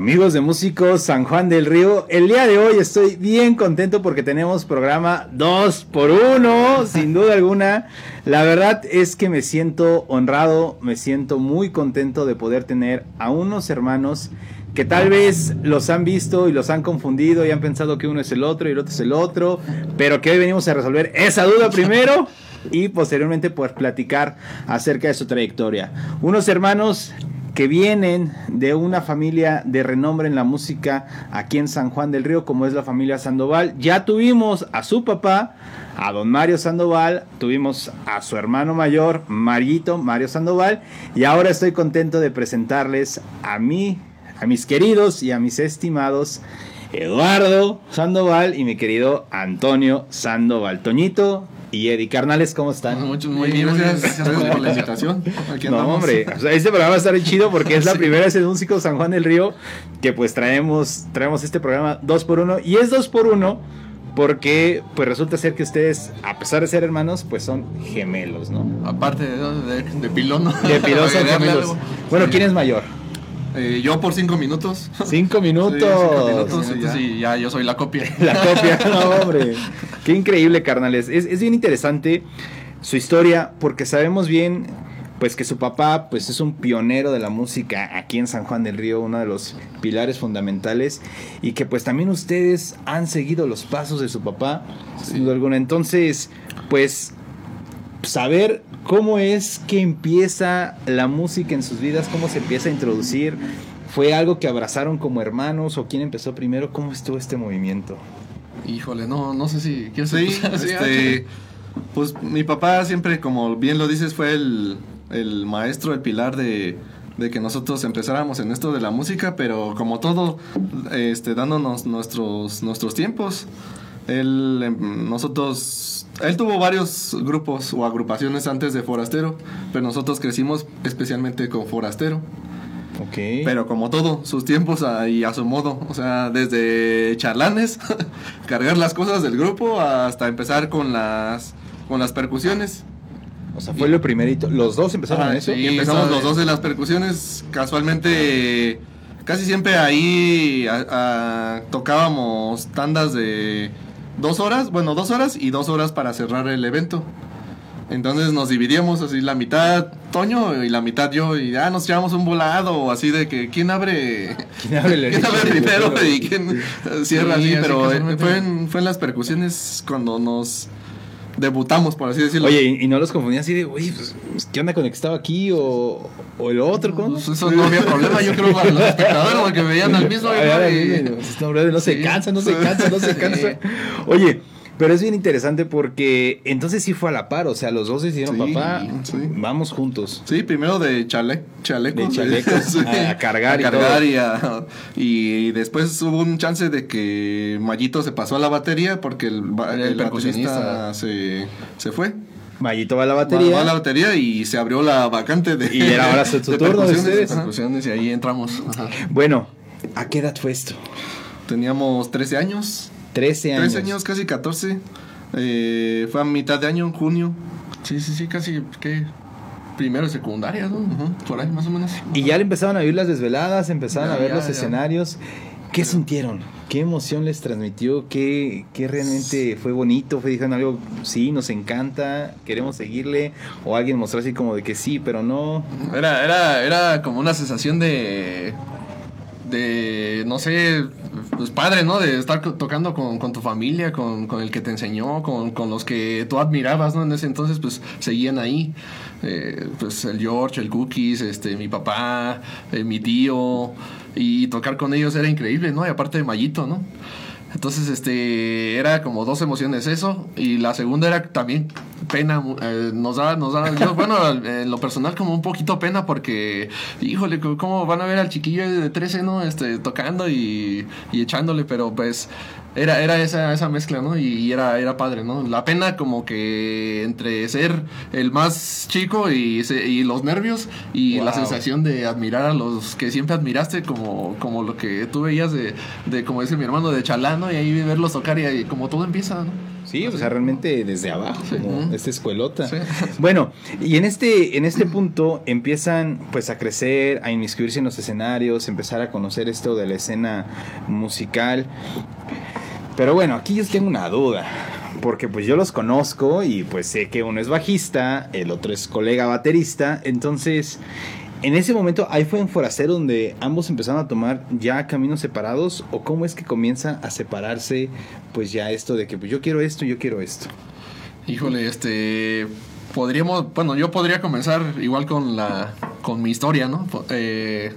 Amigos de Músicos San Juan del Río, el día de hoy estoy bien contento porque tenemos programa 2 por 1 sin duda alguna. La verdad es que me siento honrado, me siento muy contento de poder tener a unos hermanos que tal vez los han visto y los han confundido y han pensado que uno es el otro y el otro es el otro, pero que hoy venimos a resolver esa duda primero y posteriormente poder platicar acerca de su trayectoria. Unos hermanos que vienen de una familia de renombre en la música aquí en San Juan del Río, como es la familia Sandoval. Ya tuvimos a su papá, a don Mario Sandoval, tuvimos a su hermano mayor, Marito, Mario Sandoval, y ahora estoy contento de presentarles a mí, a mis queridos y a mis estimados Eduardo Sandoval y mi querido Antonio Sandoval. Toñito, y Eddie Carnales, ¿cómo están? Mucho, muy bien, gracias, por la invitación. no, hombre, o sea, este programa va a estar chido porque es la primera vez en Músico San Juan del Río que pues traemos, traemos este programa dos por uno y es dos por uno porque pues resulta ser que ustedes, a pesar de ser hermanos, pues son gemelos, ¿no? Aparte de, de, pilón, ¿no? De pilón son gemelos. Bueno, ¿quién es mayor? Eh, yo por cinco minutos. Cinco minutos. cinco minutos, y, ya. yo soy la copia. La copia, no, hombre. Qué increíble, carnales. Es, es, bien interesante su historia porque sabemos bien pues que su papá pues es un pionero de la música aquí en San Juan del Río, uno de los pilares fundamentales y que pues también ustedes han seguido los pasos de su papá, sin duda alguna. Entonces, pues saber cómo es que empieza la música en sus vidas, cómo se empieza a introducir. ¿Fue algo que abrazaron como hermanos o quién empezó primero? ¿Cómo estuvo este movimiento? Híjole, no, no sé si quieres sí, este, Pues mi papá siempre, como bien lo dices, fue el, el maestro, el pilar de, de que nosotros empezáramos en esto de la música, pero como todo, este, dándonos nuestros, nuestros tiempos. Él, em, nosotros, él tuvo varios grupos o agrupaciones antes de Forastero, pero nosotros crecimos especialmente con Forastero. Okay. Pero como todo, sus tiempos y a su modo. O sea, desde charlanes, cargar las cosas del grupo, hasta empezar con las, con las percusiones. O sea, fue lo primerito. ¿Los dos empezaron en eso? Sí, empezamos los dos en las percusiones. Casualmente, casi siempre ahí tocábamos tandas de dos horas, bueno, dos horas y dos horas para cerrar el evento. Entonces nos dividíamos así la mitad Toño y la mitad yo y ya nos llevamos un volado o así de que quién abre quién abre, ¿quién abre primero y quién cierra así, pero fue en, fue en las percusiones cuando nos debutamos, por así decirlo. Oye, ¿y, no los confundían así de, oye, pues, ¿qué onda con el que estaba aquí o, o el otro? ¿cómo? Pues eso no había problema, yo creo, para los espectadores, porque veían al mismo. no se cansa, no se cansa, no se cansa. Oye, pero es bien interesante porque entonces sí fue a la par, o sea, los dos decidieron, papá, vamos juntos. Sí, primero de chale, chalecos. De chalecos a, cargar, a cargar y, y, después hubo un chance de que Mayito se pasó a la batería porque el, el, baterista se, se fue. Mayito va a la batería. Va a la batería y se abrió la vacante de. Y era ahora su turno de ustedes. y ahí entramos. Bueno, ¿a qué edad fue esto? Teníamos 13 años. 13 años. 13 años, casi 14. Eh, fue a mitad de año, en junio. Sí, sí, sí, casi, ¿qué? Primero y secundaria, ¿no? Por ahí, más o menos. Y ya le empezaron a vivir las desveladas, empezaron a ver los escenarios. ¿Qué sintieron? ¿Qué emoción les transmitió? ¿Qué, ¿Qué, realmente fue bonito? ¿Fue dijeron algo, sí, nos encanta, queremos seguirle? ¿O alguien mostró así como de que sí, pero no? Era, era, era como una sensación de de, no sé, pues padre, ¿no? De estar tocando con, con tu familia, con, con, el que te enseñó, con, con, los que tú admirabas, ¿no? En ese entonces, pues seguían ahí. Eh, pues el George, el Cookies, este, mi papá, eh, mi tío, y tocar con ellos era increíble, ¿no? Y aparte de Mayito, ¿no? Entonces, este, era como dos emociones eso. Y la segunda era también pena. Eh, nos da, nos da, yo, bueno, en lo personal como un poquito pena porque, híjole, ¿cómo van a ver al chiquillo de 13, no? Este, tocando y, y echándole, pero pues era, era esa, esa mezcla, ¿no? Y, era, era padre, ¿no? La pena como que entre ser el más chico y, y los nervios y la sensación de admirar a los que siempre admiraste, como, como lo que tú veías de, de como dice mi hermano, de chalano y ahí verlos tocar y, como todo empieza, ¿no? Sí, o sea, realmente desde abajo, como esta escuelota. Sí. Bueno, y en este, en este punto empiezan pues a crecer, a inmiscuirse en los escenarios, empezar a conocer esto de la escena musical. Pero bueno, aquí yo tengo una duda. Porque pues yo los conozco y pues sé que uno es bajista, el otro es colega baterista. Entonces, en ese momento, ahí fue en Forastero donde ambos empezaron a tomar ya caminos separados. ¿O cómo es que comienza a separarse pues ya esto de que pues yo quiero esto, yo quiero esto? Híjole, este. Podríamos. Bueno, yo podría comenzar igual con la. con mi historia, ¿no? Eh,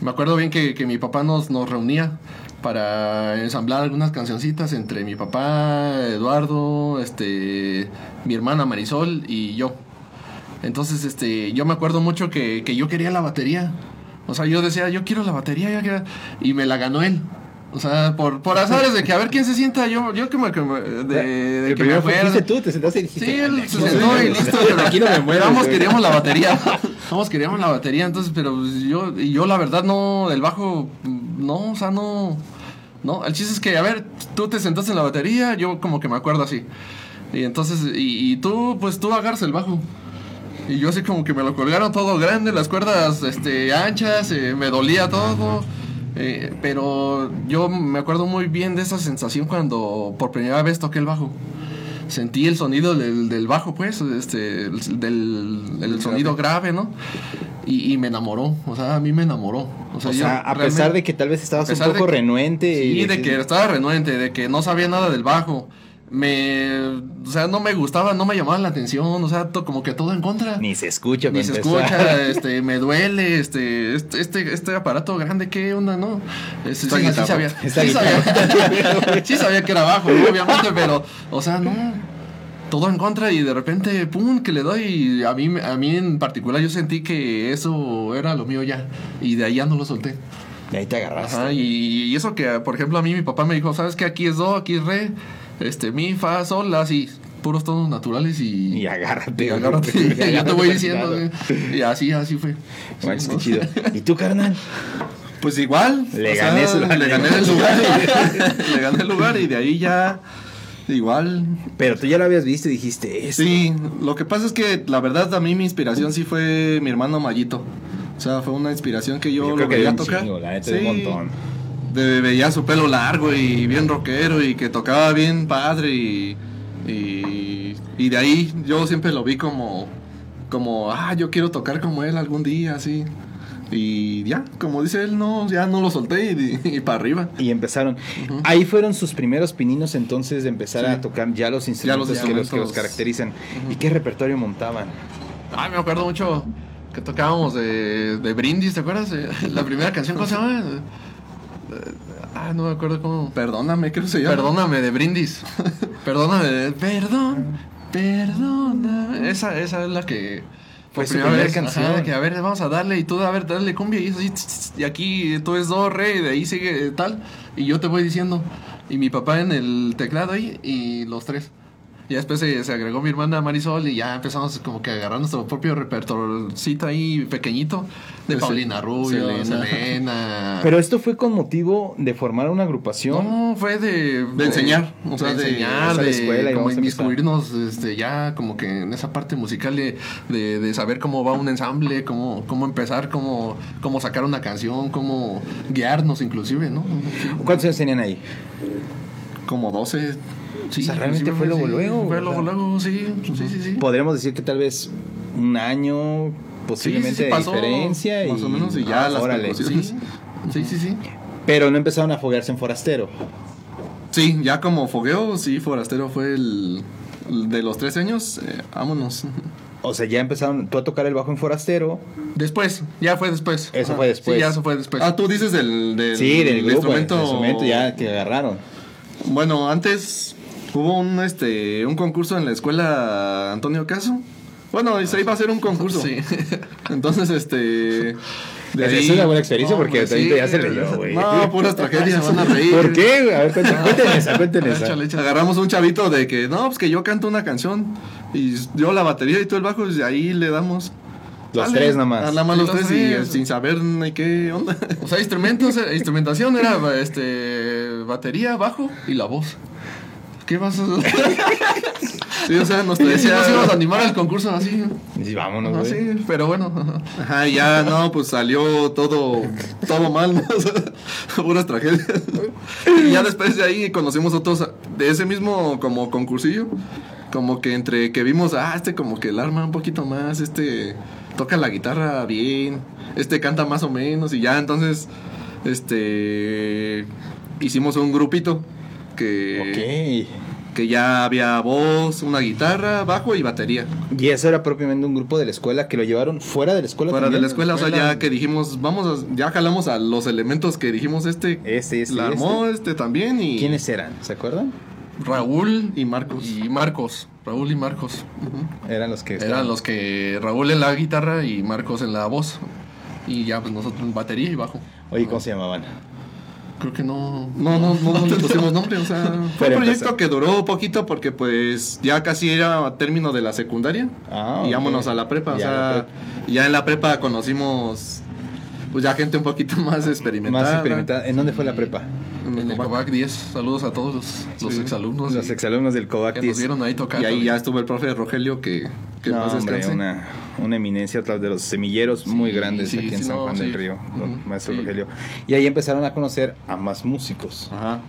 me acuerdo bien que, que mi papá nos, nos reunía para ensamblar algunas cancioncitas entre mi papá, Eduardo, este. mi hermana Marisol y yo. Entonces, este, yo me acuerdo mucho que, que yo quería la batería. O sea, yo decía, yo quiero la batería, yo quiero- y me la ganó él. O sea, por, por azares de que a ver quién se sienta, yo, yo que me, que me- de, de El que me fue- fuiste tú, te sentaste y dijiste. Sí, él "Aquí se sentó y muero". listo. Pero aquí no me muero. Güey. queríamos la batería. Ambos queríamos la batería, entonces, pero pues, yo, y yo la verdad no, del bajo, no, o sea, no. No, el chiste es que, a ver, tú te sentaste en la batería, yo como que me acuerdo así. Y entonces, y, y tú, pues tú agarras el bajo. Y yo así como que me lo colgaron todo grande, las cuerdas este, anchas, eh, me dolía todo. eh, pero yo me acuerdo muy bien de esa sensación cuando por primera vez toqué el bajo. Sentí el sonido del, del bajo, pues, este, el- del el sonido grave, ¿no? Y, y me enamoró, o sea, a mí me enamoró. O sea, O yo sea, a pesar de que tal vez estabas un poco que- renuente. Sí, y de que estaba renuente, de que no sabía nada del bajo. Me, o sea, no me gustaba, no me llamaba la atención, o sea, to- como que todo en contra. Ni se escucha. Ni se empezar. escucha, este, me duele, este, este, este, este aparato grande, ¿qué onda, no? Este, sí, sí sabía, sí sabía, sí sabía que era bajo, obviamente, pero, o sea, no, todo en contra y de repente, pum, que le doy y a mí, a mí en particular yo sentí que eso era lo mío ya y de ahí ya no lo solté. Y ahí te agarraste. Ajá, y, y eso que, por ejemplo, a mí mi papá me dijo, ¿sabes qué? Aquí es do, aquí es re, este, mi, fa, sol, así, puros tonos naturales y... Y agárrate. y agárrate, yo te voy diciendo, y así, así fue. Manches, Sí, chido. ¿Y tú, carnal? Pues igual. Le gané sea, le gané el lugar. y- le gané el lugar y de ahí ya. Igual. Pero tú ya lo habías visto y dijiste eso. Sí, lo que pasa es que la verdad a mí mi inspiración sí fue mi hermano Mayito. O sea, fue una inspiración que yo, Yo lo creo que veía de un tocar. chingo, la neta, de un Sí. montón. De- veía su pelo largo y bien rockero y que tocaba bien padre y, y, y de ahí yo siempre lo vi como, como, ah, yo quiero tocar como él algún día, así. Y ya, como dice él, no, ya no lo solté y, para arriba. Y empezaron. Ahí fueron sus primeros pininos entonces de empezar Sí. a tocar ya los instrumentos, los que, los, que los caracterizan. ¿Y qué repertorio montaban? Ay, me acuerdo mucho que tocábamos de, de Brindis, ¿te acuerdas? Eh, La primera canción, ¿cómo se llama? Ah, no me acuerdo cómo. Perdóname, creo que se llama. Perdóname de Brindis. Perdóname de. Perdón. Perdóname. Esa, esa es la que. Fue su primera primer vez, canción. ajá, que a ver, vamos a darle y tú, a ver, dale cumbia y eso y aquí tú es do, re, y de ahí sigue tal, y yo te voy diciendo, y mi papá en el teclado ahí, y los tres. Y después se, se agregó mi hermana Marisol y ya empezamos como que a agarrar nuestro propio repertorcito ahí pequeñito de Paulina Rubio, Selena. Selena. Pero esto fue con motivo de formar una agrupación. No, fue de... De enseñar, o sea, de de- enseñar, la de escuela como inmiscuirnos este, ya como que en esa parte musical de, de, de saber cómo va un ensamble, cómo, cómo empezar, cómo, cómo sacar una canción, cómo guiarnos inclusive, ¿no? ¿Cuántos años tenían ahí? Como 12. Sí, O sea, realmente fue luego, sí, luego, Fue luego, luego, sí, sí, sí, sí. Podríamos decir que tal vez un año posiblemente de pasó, diferencia. más y, o menos, y ya Ah, las órale. Sí, sí, sí. Pero no empezaron a foguearse en forastero. Sí, ya como fogueo, sí, Forastero fue el, el de los 13 años. eh, vámonos. O sea, ya empezaron tú a tocar el bajo en forastero. Después, ya fue después. Eso fue después. Sí, ya eso fue después. Ah, tú dices del, del, sí, del grupo, instrumento. el instrumento ya que agarraron. Bueno, antes hubo un este un concurso en la escuela Antonio Caso. Bueno, y se iba a hacer un concurso. Sí. Entonces, este. De Esa ahí- es una buena experiencia No, porque también sí. ya se leyó, güey. No, puras tragedias. Se van a reír. ¿Por qué? A ver, cuenten, cuenten esa, cuenten esa. Échale, échale. Agarramos un chavito de que, no, pues que yo canto una canción. Y yo la batería y tú el bajo, y ahí le damos. Los Dale. tres nada más. Nada más los los tres y tres. sin saber ni qué onda. O sea, instrumentos, eh, instrumentación era este batería, bajo y la voz. ¿Qué vas a Sí, o sea, nos decía... nos íbamos a animar al concurso así. Y vámonos, Ah, güey. sí, pero bueno. Ajá, ya no, pues salió todo, todo mal, ¿no? Puras tragedias. Y ya después de ahí conocimos otros de ese mismo como concursillo. Como que entre que vimos, ah, este como que el arma un poquito más, este toca la guitarra bien, este canta más o menos, y ya entonces, este, hicimos un grupito que, Ok. que ya había voz, una guitarra, bajo y batería. Y eso era propiamente un grupo de la escuela que lo llevaron fuera de la escuela. Fuera de la escuela, o sea, ya que dijimos, vamos, a- ya jalamos a los elementos que dijimos este. Este, este, la armó este también y. ¿Quiénes eran? ¿Se acuerdan? Raúl Y Marcos. y Marcos. Raúl y Marcos. Eran los que Eran estaban- los que Raúl en la guitarra y Marcos en la voz. Y ya, pues nosotros en batería y bajo. Oye, ¿cómo se llamaban? Creo que no. No, no, no, no le pusimos nombre, o sea, fue Pero un proyecto que duró poquito porque pues ya casi era término de la secundaria Ah, y vámonos a la prepa, o Ya, sea, ya en la prepa conocimos pues ya gente un poquito más experimentada. Más experimentada. ¿En dónde fue la prepa? En En el Cobac. Cobac 10. Saludos a todos los, los Sí. exalumnos. Los exalumnos del Covac que 10. nos vieron ahí tocar. Y ahí ya estuvo el profe Rogelio que, que No, más hombre, una, una eminencia otra de los semilleros muy Sí, grandes sí, aquí en San no, Juan del Río, don Ujú, maestro. Rogelio. Y ahí empezaron a conocer a más músicos. Ajá.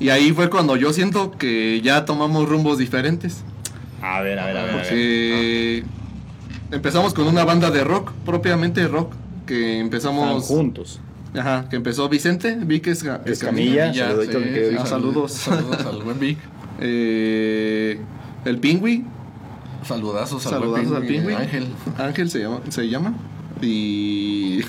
Y ahí fue cuando yo siento que ya tomamos rumbos diferentes. A ver, a ver, a ver. Porque empezamos con una banda de rock, propiamente rock, que empezamos... juntos. Ajá, que empezó Vicente, Vic Esca- Escamilla. Vic. Ah, saludos. Saludos al buen Vic. eh, el Pingüi, Saludazos al saludazos buen al Pingüi, Pingüi. Ángel. Ángel se llama, se llama. Y...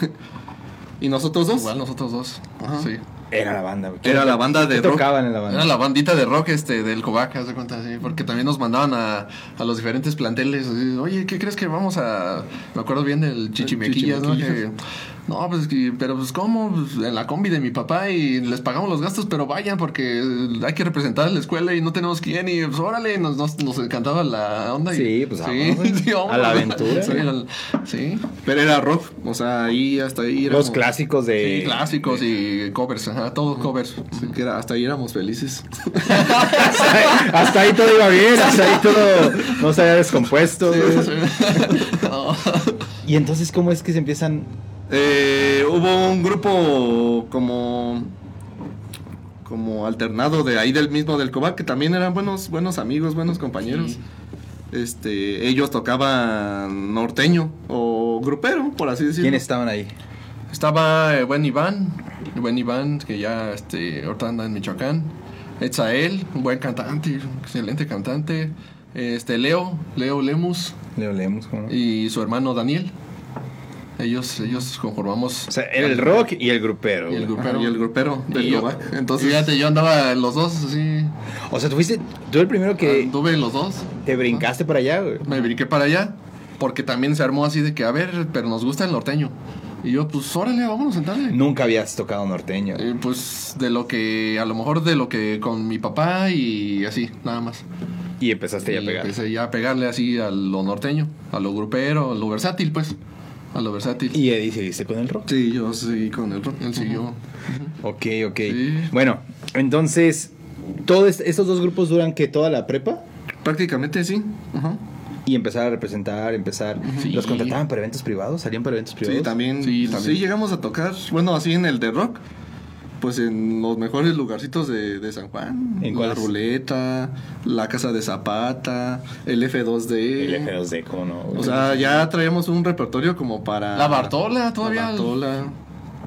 y nosotros dos. Igual nosotros dos. Ajá. Sí. Era la banda. güey. Era la banda de ¿Qué rock. tocaban en la banda? Era la bandita de rock este del Cobac, haz de cuenta, sí, porque también nos mandaban a, a los diferentes planteles. así, Oye, ¿qué crees que vamos a.? Me acuerdo bien del Chichimequillas, ¿no? Que, no, pues, que- pero pues, ¿cómo? Pues, en la combi de mi papá y les pagamos los gastos, pero vayan porque hay que representar a la escuela y no tenemos quién. Y pues, órale, nos, nos, nos encantaba la onda. y- Sí, pues, sí. A la aventura. Sí, al- sí. Pero era rock, o sea, ahí hasta ahí éramos, Los clásicos de. Sí, clásicos y covers, ajá, todos covers. sí, que era- hasta ahí éramos felices. hasta ahí todo iba bien, hasta ahí todo no se había descompuesto. No. Y entonces, ¿cómo es que se empiezan? Eh, hubo un grupo como como alternado de ahí del mismo del Cobac que también eran buenos buenos amigos, buenos compañeros. Este, ellos tocaban norteño o grupero, por así decirlo. ¿Quiénes estaban ahí? Estaba eh, buen Iván, buen Iván, que ya este, ahorita anda en Michoacán. Etzael, un buen cantante, excelente cantante. Este, Leo, Leo Lemus Leo Lemus, ¿cómo y su hermano Daniel. Ellos, ellos conformamos. O sea, era el rock y el grupero. Y el. Ajá, y el grupero del Y yo-. Entonces, Fíjate, yo andaba en los dos, así. O sea, tú fuiste, tú el primero que en los dos. te brincaste para allá, güey. Me brinqué para allá. Porque también se armó así de que, a ver, pero nos gusta el norteño. Y yo, pues órale, vámonos a sentarle. Nunca habías tocado norteño. Eh, pues de lo que, a lo mejor de lo que con mi papá y así, nada más. Y empezaste ya a pegar. Empecé ya a pegarle así a lo norteño, a lo grupero, a lo versátil, pues. A lo versátil. Y Eddie seguiste con el rock. sí, yo seguí con el rock. Él siguió. Ok, ok. Sí. Bueno, entonces, ¿todos estos dos grupos duran que toda la prepa? Prácticamente sí. Ajá. Y empezar a representar, empezar. Sí. ¿Los contrataban para eventos privados? ¿Salían para eventos privados? Sí, también, Sí, sí, también. llegamos a tocar, bueno, así en el de rock, pues en los mejores lugarcitos de, de San Juan. ¿En La ruleta, la casa de Zapata, el F2D. El F2D, ¿cómo no? O sea, ya traíamos un repertorio como para... La Bartola, todavía. La Bartola.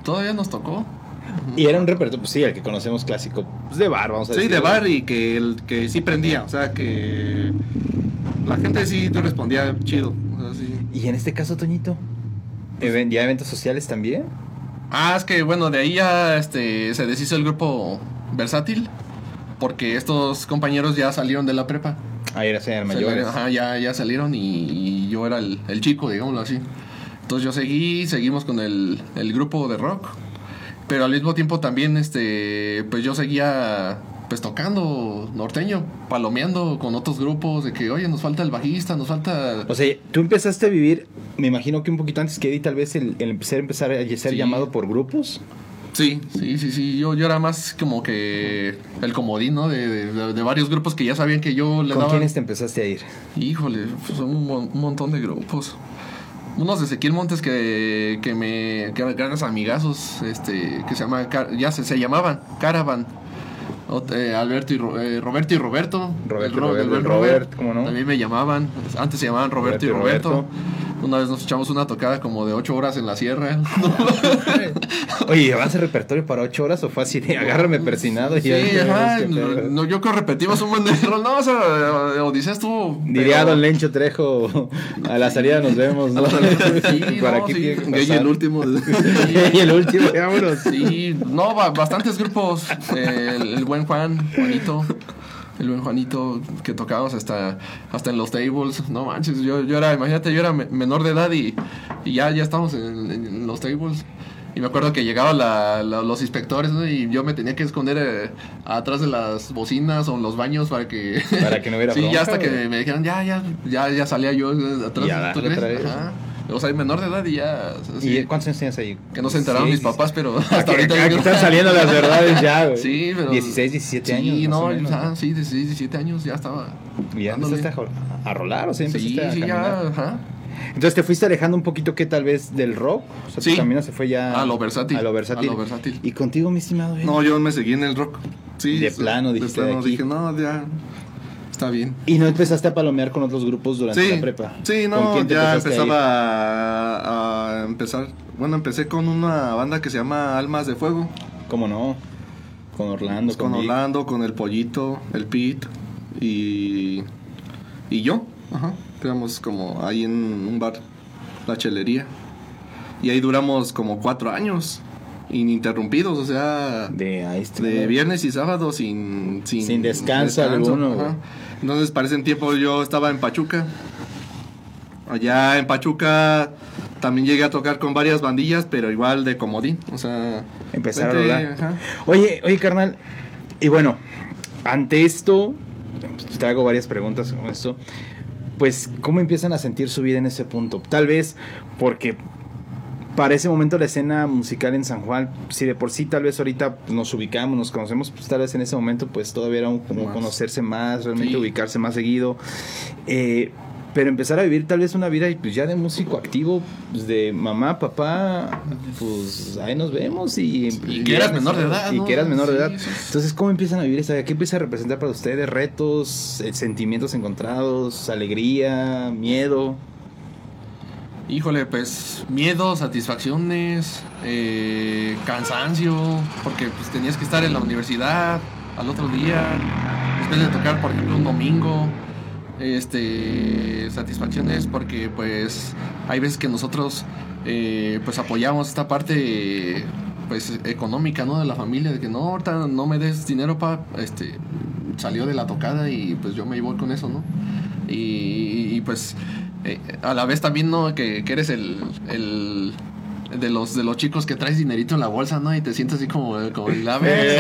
Todavía nos tocó. Y era un repertorio, pues sí, el que conocemos clásico, pues de bar, vamos a Sí, decir. de bar y que, el, que sí prendía, o sea, que la gente sí te respondía chido. O sea, sí. Y en este caso, Toñito, ¿even- ¿ya eventos sociales también? Ah, es que bueno, de ahí ya este, se deshizo el grupo versátil. Porque estos compañeros ya salieron de la prepa. Ahí era ser mayores. Ajá, ya, ya salieron y, y yo era el, el chico, digámoslo así. Entonces yo seguí, seguimos con el, el grupo de rock. Pero al mismo tiempo también, este, pues yo seguía pues tocando norteño, palomeando con otros grupos de que, oye, nos falta el bajista, nos falta... O sea, tú empezaste a vivir, me imagino que un poquito antes que Eddie, tal vez el, el empezar, empezar a ser Sí. llamado por grupos. Sí. Sí, sí, sí. Yo, yo era más como que el comodín, ¿no? De, de- de varios grupos que ya sabían que yo le ¿Con daba. quiénes te empezaste a ir? Híjole, pues, son un, un montón de grupos. Unos de Ezequiel Montes que, que me. que eran grandes amigazos, este, que se llaman. Car- ya se, se llamaban Caravan. Eh, Alberto y eh, Roberto y Roberto. Roberto El Robert. Robert, ¿cómo no? También me llamaban. Antes se llamaban Roberto, y Roberto. Una vez nos echamos una tocada como de ocho horas en la sierra. Oye, ¿llevas el repertorio para ocho horas o fue así de agárrame persinado? y Sí, ajá, no, yo creo que repetimos un buen de rol. No, o sea, Odisea estuvo. Diría pero- Don Lencho Trejo, a la salida nos vemos, ¿no? Sí, Para no, aquí sí. pasar. el último. y el último, vámonos. Sí, no, ba- bastantes grupos. Eh, el, el buen Juan, Juanito. El buen Juanito que tocábamos hasta, hasta en los tables. No manches, yo, yo era, imagínate, yo era me- menor de edad y, y ya, ya estábamos en, en los tables. Y me acuerdo que llegaban la- la- los inspectores ¿no? y yo me tenía que esconder eh, atrás de las bocinas o en los baños para que... Para que no hubiera Sí, bronca, ya hasta que me dijeran, ya, ya, ya, ya salía yo eh, atrás. Y a ¿tú crees? O sea, menor de edad y ya... ¿Y cuántos años tienes ahí? que no se enteraron Sí, mis sí, papás, sí. pero hasta ahorita... aquí están saliendo las verdades ya, güey. Sí, pero... 16, 17 sí, años. más no, ah, sí, 16, 17 años ya estaba. ¿Y ya dándole. empezaste a, rolar o sea, empezaste Sí, a sí, caminar? ya, ajá. Entonces te fuiste alejando un poquito que tal vez del rock. O sea, Sí. tu camino se fue ya A lo versátil. A lo versátil. A lo versátil. Y contigo, mi estimado. No, yo me seguí en el rock. Sí, De sí, plano, dijiste, de aquí. dije, no, ya. Está bien. Y no empezaste a palomear con otros grupos durante Sí, la prepa. sí, ¿Con no, quién te ya empezaba a, a empezar. Bueno, empecé con una banda que se llama Almas de Fuego. ¿Cómo no? Con Orlando, Pues con. Orlando, con el Pollito, el Pete y, y yo. Ajá. Éramos como ahí en un bar, la chelería. Y ahí duramos como cuatro años, ininterrumpidos, o sea, De está. de viernes y sábado sin, sin, Sin descanso alguno. Entonces, para ese tiempo yo estaba en Pachuca. Allá en Pachuca también llegué a tocar con varias bandillas, pero igual de comodín. O sea, Empezar a vente, rolar. ajá. Oye, oye, carnal. Y bueno, ante esto, pues, te hago varias preguntas con esto. Pues, ¿cómo empiezan a sentir su vida en ese punto? Tal vez porque para ese momento la escena musical en San Juan, si de por sí tal vez ahorita nos ubicamos, nos conocemos, pues tal vez en ese momento pues todavía era un, como Más. conocerse más, realmente Sí. ubicarse más seguido. Eh, pero empezar a vivir tal vez una vida pues ya de músico activo, pues, de mamá, papá, pues ahí nos vemos y... Y que eras menor de edad, Y ¿no? que eras menor de edad. sí. Entonces, ¿cómo empiezan a vivir esa vida? ¿Qué empieza a representar para ustedes? ¿Retos, eh, sentimientos encontrados, alegría, miedo? Híjole, pues miedo, satisfacciones, eh, cansancio, porque pues tenías que estar en la universidad al otro día, después de tocar, por ejemplo, un domingo. Este, satisfacciones porque pues hay veces que nosotros eh, pues apoyamos esta parte pues económica, ¿no? De la familia, de que no, ahorita no me des dinero para, este, salió de la tocada y pues yo me voy con eso, ¿no? Y, pues eh, a la vez también, ¿no? Que, que eres el, el de los de los chicos que traes dinerito en la bolsa, ¿no? Y te sientes así como, como el ave.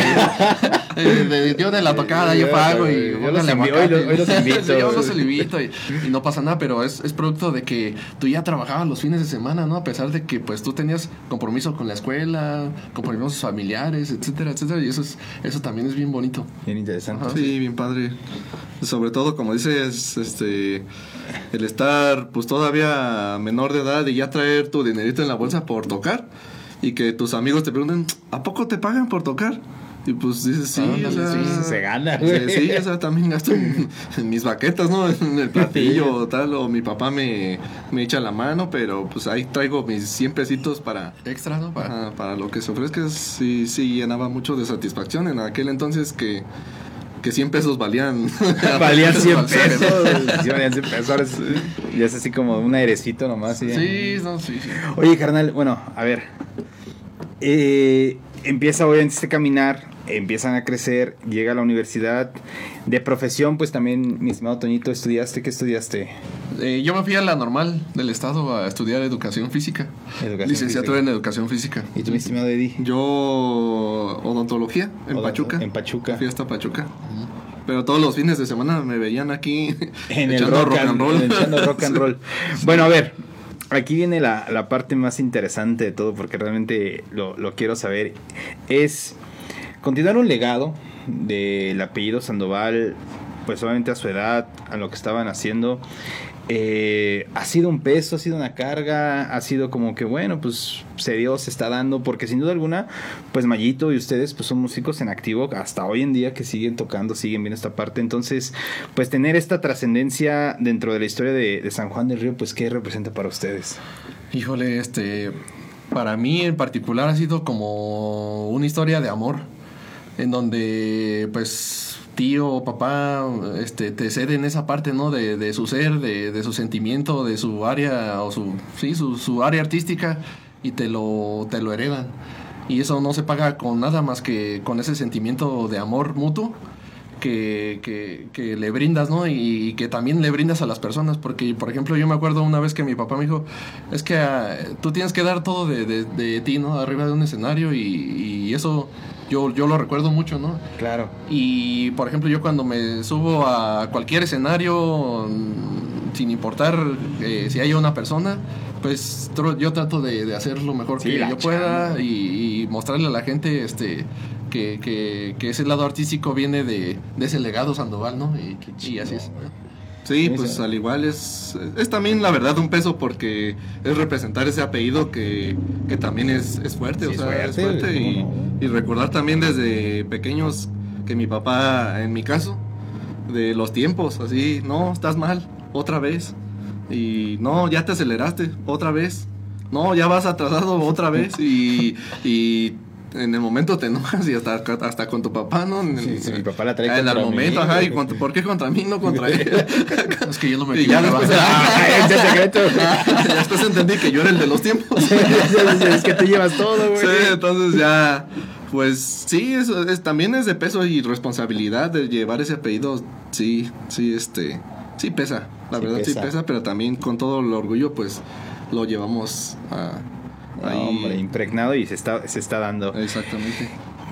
eh, de- yo de la tocada, yo pago y Yo póngale los envi- aguacate. hoy los- hoy los invito. Sí, yo los invito y, y no pasa nada, pero es, es producto de que tú ya trabajabas los fines de semana, ¿no? A pesar de que pues tú tenías compromiso con la escuela, compromisos familiares, etcétera, etcétera. Y eso es, eso también es bien bonito. Bien interesante. Ajá. Sí, bien padre. Sobre todo, como dices, este, el estar pues todavía menor de edad y ya traer tu dinerito en la bolsa por tocar y que tus amigos te pregunten, ¿a poco te pagan por tocar? Y pues dices, sí, Ándale, o sea, sí, se gana, Sí, güey. Sí, o sea, también gasto en, en mis baquetas, ¿no? En el platillo o tal, o mi papá me, me echa la mano, pero pues ahí traigo mis 100 pesitos para, Extra, ¿no? Para, para lo que se ofrezca, sí, sí llenaba mucho de satisfacción en aquel entonces que, que 100 pesos valían. Valían 100 Valían pesos. Sí, valían 100 pesos. Ahora es, ya es así como un airecito nomás. ¿sí? Sí, no, sí, sí. Oye, carnal, bueno, a ver. Eh, empieza obviamente este caminar, empiezan a crecer, llega a la universidad. De profesión, pues también, mi estimado Toñito, ¿estudiaste? ¿Qué estudiaste? Eh, yo me fui a la normal del estado a estudiar educación física. Educación Licenciatura física. en educación física. ¿Y tú, mi estimado Eddie? Yo, odontología, en Odonto- Pachuca. en Pachuca. Fui hasta Pachuca. Pero todos los fines de semana me veían aquí En el echando rock, and roll. Echando rock and roll. Bueno, a ver. aquí viene la, la parte más interesante de todo, porque realmente lo, lo quiero saber. Es continuar un legado del apellido Sandoval, pues obviamente a su edad, a lo que estaban haciendo. Eh, ha sido un peso, ha sido una carga, ha sido como que bueno, pues se dio, se está dando, porque sin duda alguna, pues Mayito y ustedes pues son músicos en activo hasta hoy en día que siguen tocando, siguen viendo esta parte, entonces pues tener esta trascendencia dentro de la historia de, de San Juan del Río, pues ¿qué representa para ustedes? Híjole, este, para mí en particular ha sido como una historia de amor, en donde pues tío, papá, este, te ceden esa parte, ¿no? De, de su ser, de, de, su sentimiento, de su área, o su, sí, su, su, área artística, y te lo, te lo heredan. Y eso no se paga con nada más que con ese sentimiento de amor mutuo que, que, que le brindas, ¿no? Y, y, que también le brindas a las personas, porque, por ejemplo, yo me acuerdo una vez que mi papá me dijo, es que uh, tú tienes que dar todo de, de, de, ti, ¿no? Arriba de un escenario, y, y eso yo, yo lo recuerdo mucho, ¿no? Claro. Y por ejemplo, yo cuando me subo a cualquier escenario, sin importar eh, si hay una persona, pues yo trato de, de hacer lo mejor sí, que yo pueda y, y, mostrarle a la gente este que, que, que, ese lado artístico viene de, de ese legado Sandoval, ¿no? Y, y así es. Sí, pues al igual es, es también la verdad un peso porque es representar ese apellido que, que también es, es fuerte, sí, o sea, es fuerte, es fuerte y, y, recordar también desde pequeños que mi papá, en mi caso, de los tiempos, así, no, estás mal, otra vez, y no, ya te aceleraste, otra vez, no, ya vas atrasado otra vez, y, y en el momento te enojas y hasta, hasta con tu papá, ¿no? En, sí, sí, mi papá la trae en contra el momento, mí, ajá, y cuando, ¿por qué contra mí, no contra él? es que yo no me y ya después, ah, ya después entendí que yo era el de los tiempos. es que tú llevas todo, güey. Sí, entonces ya, pues sí, eso es, también es de peso y responsabilidad de llevar ese apellido, sí, sí, este, sí pesa, la sí verdad pesa. sí pesa, pero también con todo el orgullo, pues lo llevamos a Ahí... hombre, impregnado y se está, se está dando. Exactamente.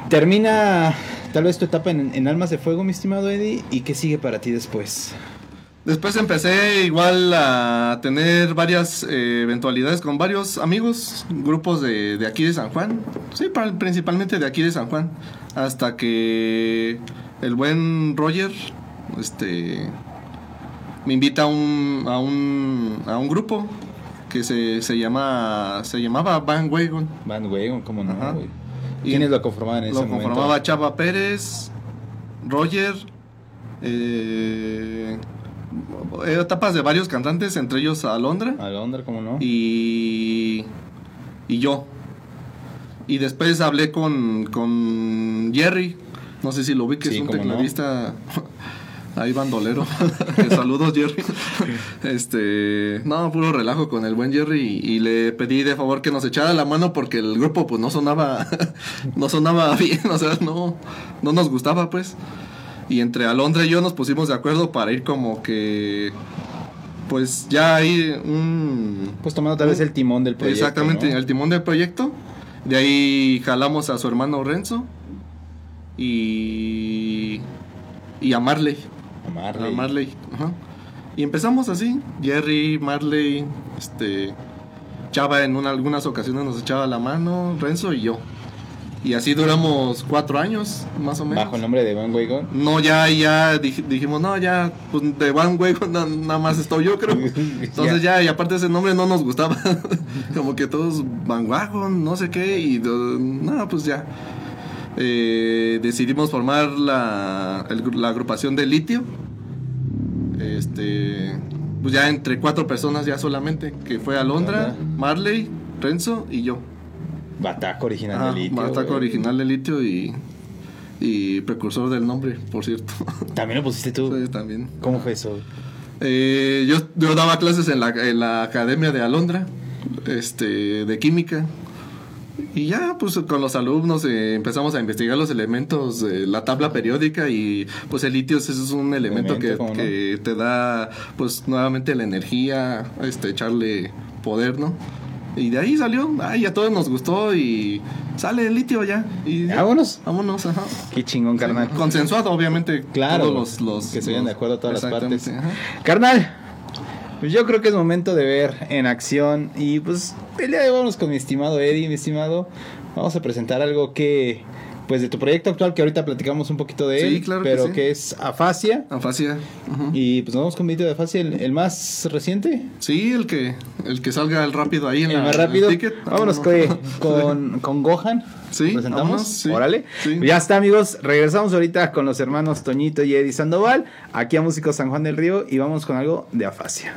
Termina tal vez tu etapa en, en, Almas de Fuego, mi estimado Eddie, ¿y qué sigue para ti después? Después empecé igual a tener varias eh, eventualidades con varios amigos, grupos de, de, aquí de San Juan, sí, principalmente de aquí de San Juan, hasta que el buen Roger, este, me invita a un, a un, a un grupo que se, se llama se llamaba Van Wagon. Van Wagon, ¿cómo no? ¿Quiénes lo conformaban en ese lo momento? Lo conformaba Chava Pérez, Roger, eh, etapas de varios cantantes, entre ellos Alondra. Alondra, ¿cómo no? Y, y yo. Y después hablé con, con Jerry, no sé si lo vi, que sí, es un tecladista... No? Ahí bandolero. Saludos, Jerry. Este, no, puro relajo con el buen Jerry y, y, le pedí de favor que nos echara la mano porque el grupo pues no sonaba no sonaba bien, o sea, no no nos gustaba, pues. Y entre Alondra y yo nos pusimos de acuerdo para ir como que pues ya hay un pues tomando tal vez el timón del proyecto. Exactamente, ¿no? el timón del proyecto. De ahí jalamos a su hermano Renzo y y a Marley. A Marley. A Marley. Ajá. Y empezamos así, Jerry, Marley, este, Chava en una, algunas ocasiones nos echaba la mano, Renzo y yo. Y así duramos cuatro años, más o menos. ¿Bajo el nombre de Van Wagon? No, ya, ya dij, dijimos, no, ya, pues de Van Wagon na, nada más estoy yo, creo. Entonces ya, y aparte ese nombre no nos gustaba. Como que todos Van Wagon, no sé qué, y uh, no, pues ya. Eh, decidimos formar la, el, la agrupación de litio. Este, pues ya entre cuatro personas ya solamente, que fue Alondra, Marley, Renzo y yo. Bataco original ah, de litio. Bataco original de litio y, y precursor del nombre, por cierto. ¿También lo pusiste tú? Sí, también. ¿Cómo fue eso? Eh, yo, yo daba clases en la, en la academia de Alondra, este, de química. Y ya, pues con los alumnos eh, empezamos a investigar los elementos de la tabla periódica y pues el litio es un elemento, elemento que, que no? te da pues nuevamente la energía, este, echarle poder, ¿no? Y de ahí salió, ay, a todos nos gustó y sale el litio ya. Y ya, vámonos. Vámonos, ajá. Qué chingón, carnal. Sí, consensuado, obviamente. Claro. Todos los, los que se vayan de acuerdo a todas las partes. Ajá. Carnal, Pues yo creo que es momento de ver en acción. Y pues el día de hoy vamos con mi estimado Eddie, mi estimado. Vamos a presentar algo que pues de tu proyecto actual que ahorita platicamos un poquito de Sí, él, que pero sí. que es Afasia. Afasia. Y pues nos vamos con un video de Afasia, el, el más reciente, Sí, el que, el que salga el rápido ahí en el la- más el rápido. ticket. Vámonos Vámonos. con, con, con Gohan. Sí, presentamos. sí. Órale. Sí. Ya está, amigos. Regresamos ahorita con los hermanos Toñito y Eddie Sandoval, aquí a Músicos San Juan del Río, y vamos con algo de Afasia.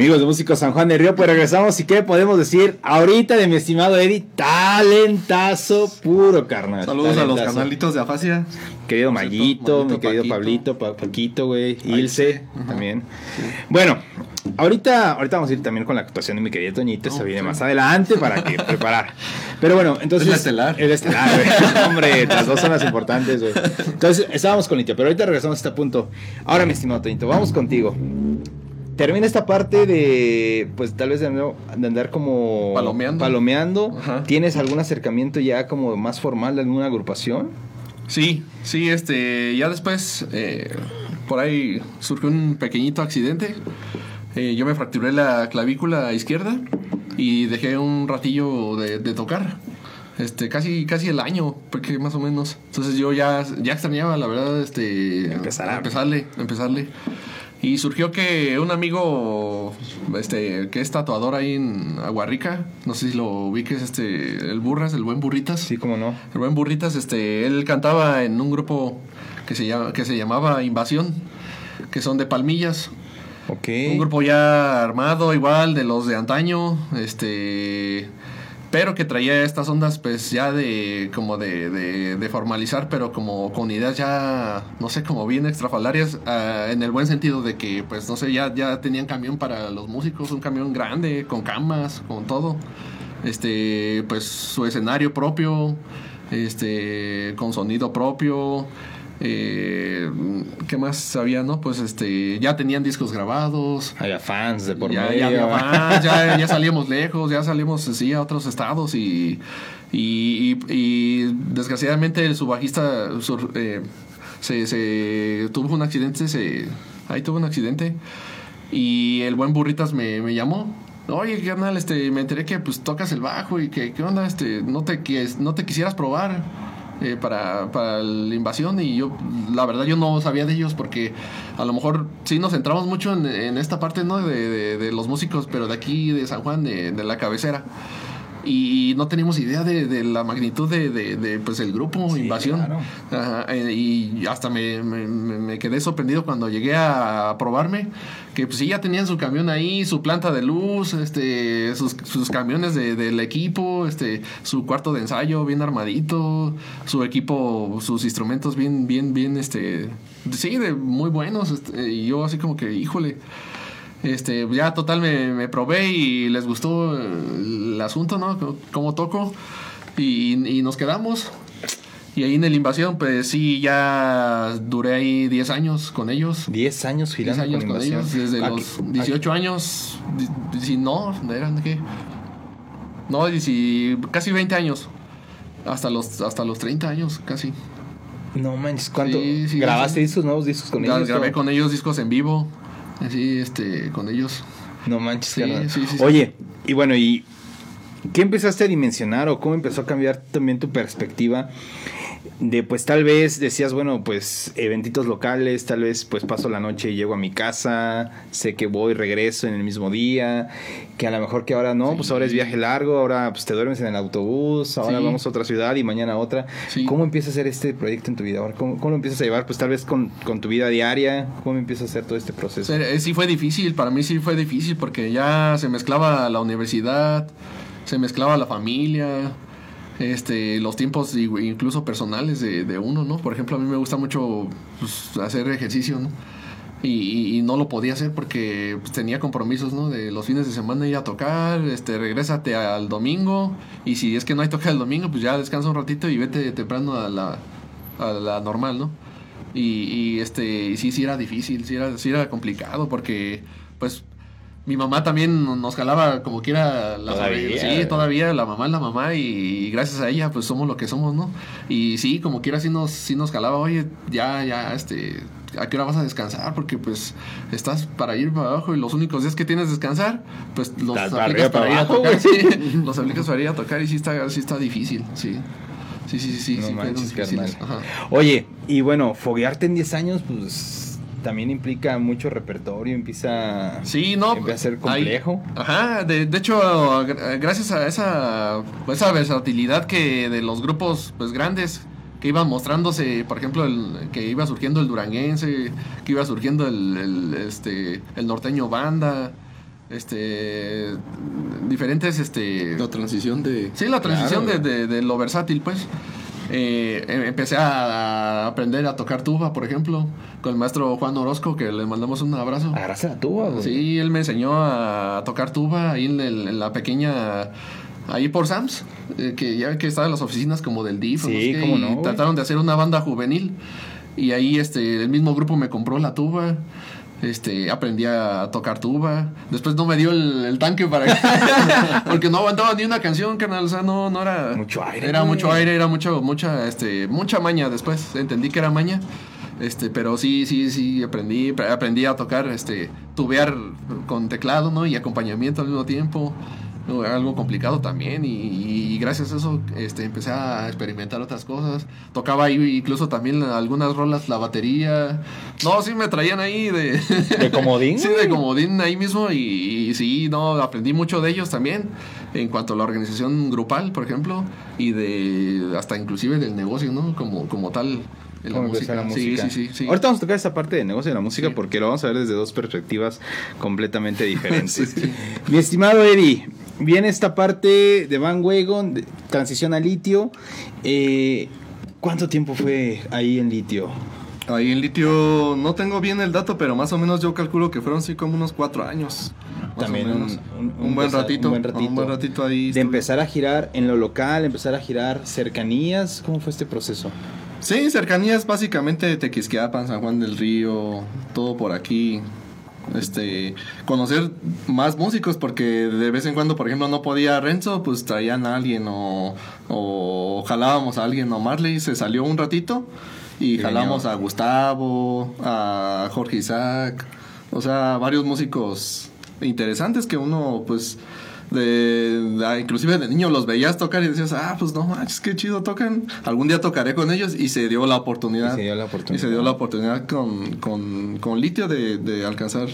Amigos de Músicos San Juan de Río, pues regresamos y qué podemos decir ahorita de mi estimado Eddie, talentazo puro, carnal. Saludos a los canalitos de Afasia. Querido Mayito, mi querido Paquito. Pablito, Pa- Paquito, güey, Ilse, ajá. también. Bueno, ahorita, ahorita vamos a ir también con la actuación de mi querida Toñita, se viene sí. más adelante para que preparar. Pero bueno, entonces. Es la estelar. Es la estelar, güey. Hombre, las dos son las importantes, güey. Entonces, estábamos con Litia, pero ahorita regresamos a este punto. Ahora, mi estimado Toñito, vamos contigo. Termina esta parte de, pues tal vez de, andar- de andar como Palomeando. palomeando. ¿Tienes algún acercamiento ya como más formal de alguna agrupación? Sí, sí, este, ya después, eh, por ahí surgió un pequeñito accidente. Eh, yo me fracturé la clavícula izquierda y dejé un ratillo de, de tocar. Este, casi, casi el año, porque más o menos. Entonces yo ya, ya extrañaba, la verdad, este, Empezar a- empezarle, empezarle. Y surgió que un amigo, este, que es tatuador ahí en Aguarrica, no sé si lo ubiques, este, el Burras, el buen Burritas. Sí, como no. El buen Burritas, este, él cantaba en un grupo que se, llama, que se llamaba Invasión, que son de Palmillas. Ok. Un grupo ya armado, igual de los de antaño, este, pero que traía estas ondas, pues ya de, como de, de, formalizar, pero como con ideas ya, no sé, como bien extrafalarias, ah, en el buen sentido de que, pues, no sé, ya, ya tenían camión para los músicos, un camión grande, con camas, con todo, este, pues, su escenario propio, este, con sonido propio, eh, ¿Qué más había, no? Pues este, ya tenían discos grabados. Había fans de por ya, medio. ya había fans, ya, ya salíamos lejos, ya salimos así a otros estados y, y, y- y desgraciadamente su bajista eh, se, se tuvo un accidente, se, ahí tuvo un accidente y el buen Burritas me, me llamó. Oye, carnal, este, me enteré que pues tocas el bajo y que, ¿qué onda? Este, no te, no te quisieras probar eh, para, para la invasión y yo, la verdad, yo no sabía de ellos porque a lo mejor sí nos centramos mucho en, en esta parte, ¿no? De, de- de los músicos, pero de aquí, de San Juan, de, de la cabecera. Y no teníamos idea de, de la magnitud de, de- de, pues, el grupo Sí, Invasión. claro. Ajá, eh, y hasta me, me- me- quedé sorprendido cuando llegué a probarme que pues sí ya tenían su camión ahí, su planta de luz, este, sus, sus camiones de- del equipo, este, su cuarto de ensayo bien armadito, su equipo, sus instrumentos bien, bien, bien, este, sí, de muy buenos, este, y yo así como que, híjole. Este, ya total me, me probé y les gustó el asunto, ¿no? Cómo toco. Y, y nos quedamos. Y ahí en el Invasión, pues sí, ya duré ahí 10 años con ellos. 10 años 10 girando años con Invasión. ellos, desde Aquí- los 18 años. di- Si no, ¿eran qué? No, dieci- casi 20 años. Hasta los, hasta los 30 años, casi. aquí- No manches, ¿cuánto? Sí, sí, ¿Grabaste sí. discos nuevos discos con ellos? grabé con ellos discos en vivo. Así, este, con ellos. No manches, Sí, sí. Oye, y bueno, ¿y qué empezaste a dimensionar o cómo empezó a cambiar también tu perspectiva? De pues tal vez decías, bueno, pues eventitos locales, tal vez pues paso la noche y llego a mi casa, sé que voy, regreso en el mismo día, que a lo mejor que ahora no, pues ahora es viaje largo, ahora pues te duermes en el autobús, ahora Sí. vamos a otra ciudad y mañana a otra. Sí. ¿Cómo empieza a hacer este proyecto en tu vida ahora? ¿Cómo, cómo lo empiezas a llevar? Pues tal vez con, con tu vida diaria, ¿cómo empiezas a hacer todo este proceso? eh, sí fue difícil, para mí sí fue difícil porque ya se mezclaba la universidad, se mezclaba la familia, este, los tiempos incluso personales de, de uno, ¿no? Por ejemplo, a mí me gusta mucho pues, hacer ejercicio, ¿no? Y, no lo podía hacer porque pues, tenía compromisos, ¿no? De los fines de semana ir a tocar, este, regrésate al domingo y si es que no hay toca el domingo, pues ya descansa un ratito y vete temprano a la, a la normal, ¿no? Y, y, este, y sí, sí era difícil, sí era, sí era complicado porque, pues, mi mamá también nos jalaba como quiera la Todavía. Sí, todavía la mamá es la mamá y, y gracias a ella pues somos lo que somos, ¿no? Y sí, como quiera sí nos, sí nos jalaba, oye, ya, ya, este, ¿a qué hora vas a descansar? Porque pues estás para ir para abajo y los únicos días que tienes de descansar, pues los Estás aplicas para para ir a tocar, sí, los aplicas para ir a tocar y sí está, sí está difícil, sí. Sí, sí, sí, sí. No sí, manches. Oye, y bueno, foguearte en 10 años, pues también implica mucho repertorio, empieza, Sí, no. empieza a ser complejo. ajá, de, de hecho, gra- gracias a esa, esa versatilidad que de los grupos pues grandes que iban mostrándose, por ejemplo, el, que iba surgiendo el duranguense, que iba surgiendo el, el, este, el norteño banda, este diferentes este La transición de... sí la transición Claro. de, de- de lo versátil pues Eh, em- empecé a, aprender a tocar tuba por ejemplo con el maestro Juan Orozco que le mandamos un abrazo Agarraste la tuba, güey. sí él me enseñó a tocar tuba ahí en, el- en la pequeña ahí por Sams eh, que ya que estaba en las oficinas como del DIF Sí, no sé y no, güey. trataron de hacer una banda juvenil y ahí este el mismo grupo me compró la tuba este aprendí a tocar tuba. Después no me dio el, el tanque para porque no aguantaba ni una canción carnal. O sea no no era Mucho aire, era mucho aire era mucho mucha este mucha maña después. Entendí que era maña. Este pero sí sí sí aprendí aprendí a tocar este tubear con teclado no y acompañamiento al mismo tiempo algo complicado también y, y gracias a eso este, empecé a experimentar otras cosas. Tocaba ahí incluso también algunas rolas, la batería. No, sí me traían ahí de... ¿De comodín, sí, de comodín ahí mismo y, y sí, no, aprendí mucho de ellos también en cuanto a la organización grupal, por ejemplo, y de hasta inclusive del negocio, ¿no? Como, como tal. en Cómo empezar la música. Sí, sí, sí. sí. Ahorita vamos a tocar esa parte de negocio de la música Sí. porque lo vamos a ver desde dos perspectivas completamente diferentes. Mi estimado Eddie, viene esta parte de Van Wagon, de transición a litio. Eh, ¿Cuánto tiempo fue ahí en litio? Ahí en litio no tengo bien el dato, pero más o menos yo calculo que fueron sí como unos cuatro años. También un, un, buen empezar- ratito, un buen ratito. Un buen ratito ahí. De estuve. empezar a girar en lo local, empezar a girar cercanías. ¿Cómo fue este proceso? Sí, cercanías básicamente Tequisquiapan, San Juan del Río, todo por aquí. Este, conocer más músicos porque de vez en cuando, por ejemplo, no podía Renzo, pues traían a alguien o, o jalábamos a alguien o Marley, se salió un ratito y Y jalamos a Gustavo, a Jorge Isaac, o sea, varios músicos interesantes que uno pues de, de- inclusive de niño los veías tocar y decías, ah, pues no manches, qué chido tocan. Algún día tocaré con ellos y se dio la oportunidad. Y se dio la oportunidad. Y se dio la oportunidad con, con, con Litio de, de alcanzar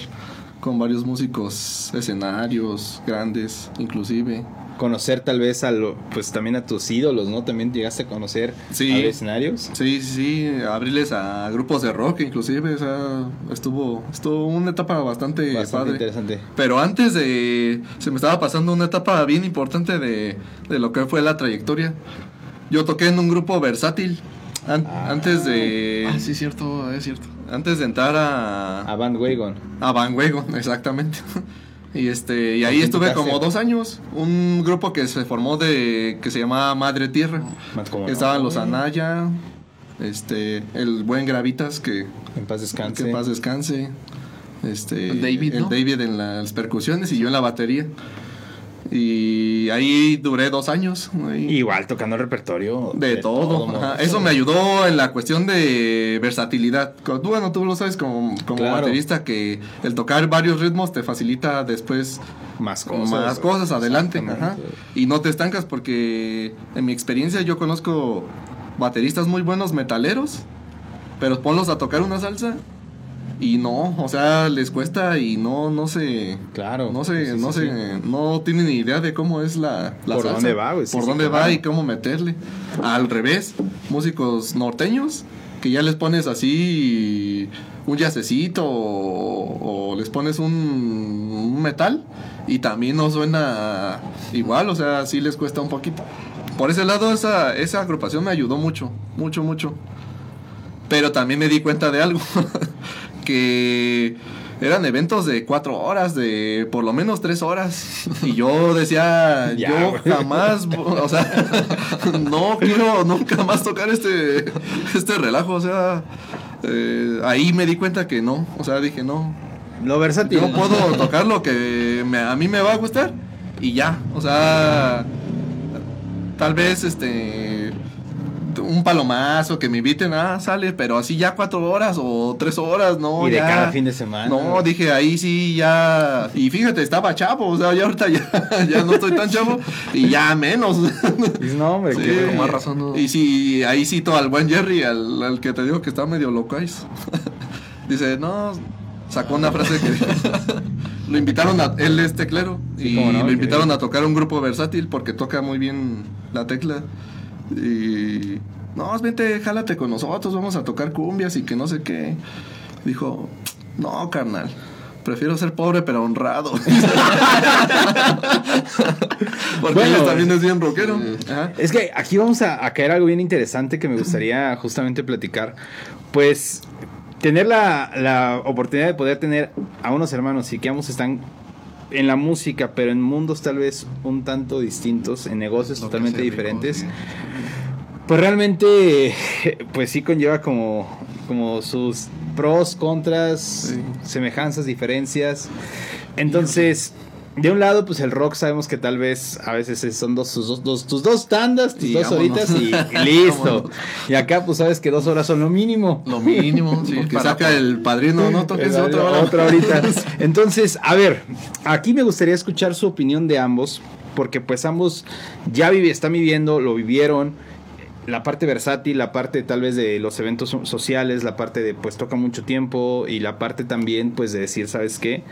con varios músicos escenarios grandes, inclusive. Conocer tal vez a lo, pues también a tus ídolos, ¿no? También llegaste a conocer Sí. a escenarios. Sí, sí, sí, abrirles a grupos de rock inclusive, o sea, estuvo, estuvo una etapa bastante, Bastante padre. interesante. Pero antes de... Se me estaba pasando una etapa bien importante de, de lo que fue la trayectoria. Yo toqué en un grupo versátil. an- Ah. Antes de... Ah, sí, cierto, es cierto. Antes de entrar a... A Van Wagon. A Van Wagon, exactamente. Y este y ¿Con ahí estuve como dos años. Un grupo que se formó de que se llamaba Madre Tierra. No, Estaban los. Anaya, este, el buen Gravitas que, En paz descanse. que en paz descanse. Este, El David, el ¿no? David en las percusiones y yo en la batería. Y ahí duré dos años. ahí. Igual tocando el repertorio. De, todo. Eso me ayudó en la cuestión de versatilidad. Tú, Bueno, tú lo sabes como, como Claro. baterista que el tocar varios ritmos te facilita después Más cosas. más cosas adelante. Ajá. Y no te estancas porque en mi experiencia yo conozco bateristas muy buenos metaleros, pero ponlos a tocar una salsa y no, o sea, les cuesta y no no se Claro. no se Sí, no sí. se no tienen ni idea de cómo es la, la Por salsa. dónde va, güey, por dónde claro. va y cómo meterle. Al revés, músicos norteños que ya les pones así un yacecito o, o les pones un, un metal y también no suena igual, o sea, sí les cuesta un poquito. Por ese lado, esa, esa agrupación me ayudó mucho, mucho, mucho. Pero también me di cuenta de algo, que eran eventos de cuatro horas, de por lo menos tres horas. Y yo decía, Ya, yo jamás, o sea, no quiero nunca más tocar este, este relajo, o sea, eh, ahí me di cuenta que no, o sea, dije, no, Lo versátil. yo puedo tocar lo que me- a mí me va a gustar y ya, o sea, tal vez este un palomazo que me inviten a sale, pero así ya cuatro horas o tres horas, no, Y de ya. cada fin de semana. No, dije ahí sí ya. Y fíjate, estaba chavo, o sea, ya ahorita ya, ya no estoy tan chavo y ya menos. No, hombre, Sí. Con más razón, ¿no? Y sí, ahí cito al buen Jerry, al, al que te digo que está medio locais. Dice, no, sacó una frase que lo invitaron a, él es teclero, Sí, y no, lo invitaron a tocar un grupo versátil porque toca muy bien la tecla. Y, no, vente, jálate con nosotros, vamos a tocar cumbias y que no sé qué. Dijo, no, carnal. prefiero ser pobre pero honrado. Porque Bueno, él también es bien rockero. Ajá. Es que aquí vamos a, a caer algo bien interesante que me gustaría justamente platicar. Pues tener la, la oportunidad de poder tener a unos hermanos y que ambos están en la música, pero en mundos tal vez un tanto distintos, en negocios Lo totalmente rico, diferentes. sí. Pues realmente, pues sí conlleva como, como sus pros, contras, Sí. semejanzas, diferencias. Entonces, de un lado, pues el rock sabemos que tal vez a veces es- son dos, sus dos, dos- tus dos tandas, tus dos vámonos. horitas y, listo. Vámonos. y acá, pues sabes que dos horas son lo mínimo. Lo mínimo, sí. Porque para- saca el padrino, no toques otra hora. otra horita. Entonces, a ver, aquí me gustaría escuchar su opinión de ambos, porque pues ambos ya vivi- están viviendo, lo vivieron. La parte versátil, la parte tal vez de los eventos so- sociales, la parte de pues toca mucho tiempo y la parte también pues de decir, ¿sabes qué?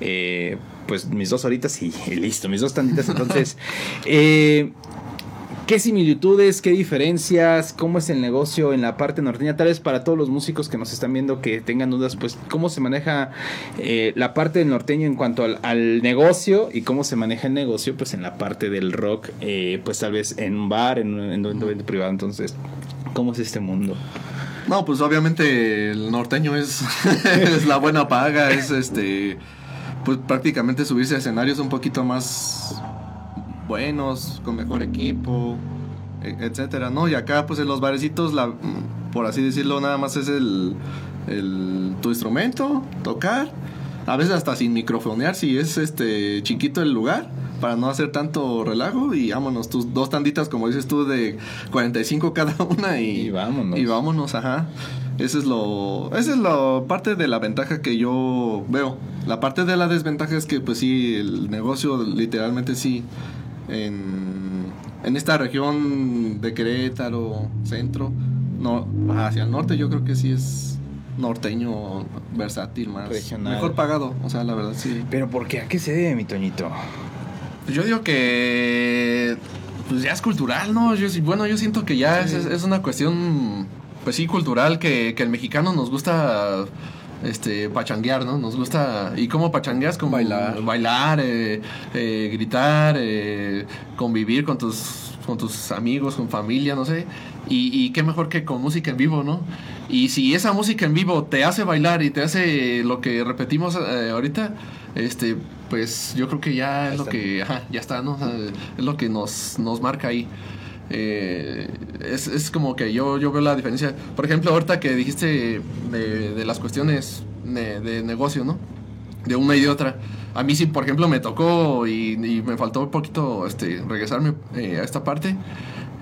Eh, pues mis dos horitas y, y listo, mis dos tanditas. Entonces, eh, ¿Qué similitudes, qué diferencias, cómo es el negocio en la parte norteña? Tal vez para todos los músicos que nos están viendo que tengan dudas, pues cómo se maneja eh, la parte del norteño en cuanto al, al negocio y cómo se maneja el negocio pues en la parte del rock, eh, pues tal vez en un bar, en un, en un evento privado. Entonces, ¿cómo es este mundo? No, pues obviamente el norteño es, es la buena paga, es este, pues prácticamente subirse a escenarios un poquito más buenos, con mejor equipo, e- etcétera, ¿no? Y acá pues en los barecitos, la, por así decirlo, nada más es el, el- tu instrumento, tocar, a veces hasta sin microfonear si es este chiquito el lugar. Para no hacer tanto relajo y vámonos, tus dos tanditas, como dices tú, de 45 cada una y, Y vámonos. y vámonos, ajá. Ese es lo. Esa es la parte de la ventaja que yo veo. La parte de la desventaja es que, pues sí, el negocio literalmente sí. En, en esta región de Querétaro, centro, no, hacia el norte, yo creo que sí es norteño, versátil, más. Regional. Mejor pagado, o sea, la verdad sí. Pero ¿por qué? ¿A qué se debe, mi Toñito? Pues yo digo que pues ya es cultural, ¿no? Yo, bueno, yo siento que ya es, es una cuestión, pues sí, cultural, que, que el mexicano nos gusta este pachanguear, ¿no? Nos gusta. ¿Y cómo pachangueas? Como Bailar. Bailar, eh, eh, gritar, eh, convivir con tus, con tus amigos, con familia, no sé. Y, y qué mejor que con música en vivo, ¿no? Y si esa música en vivo te hace bailar y te hace lo que repetimos ahorita, este, pues yo creo que ya es lo que, ajá, ya está, ¿no? O sea, es lo que nos, nos marca ahí. Eh, es, es como que yo, yo veo la diferencia. Por ejemplo, ahorita que dijiste de, de las cuestiones de, de negocio, ¿no? De una y de otra. A mí sí, por ejemplo, me tocó y, y me faltó un poquito este, regresarme eh, a esta parte.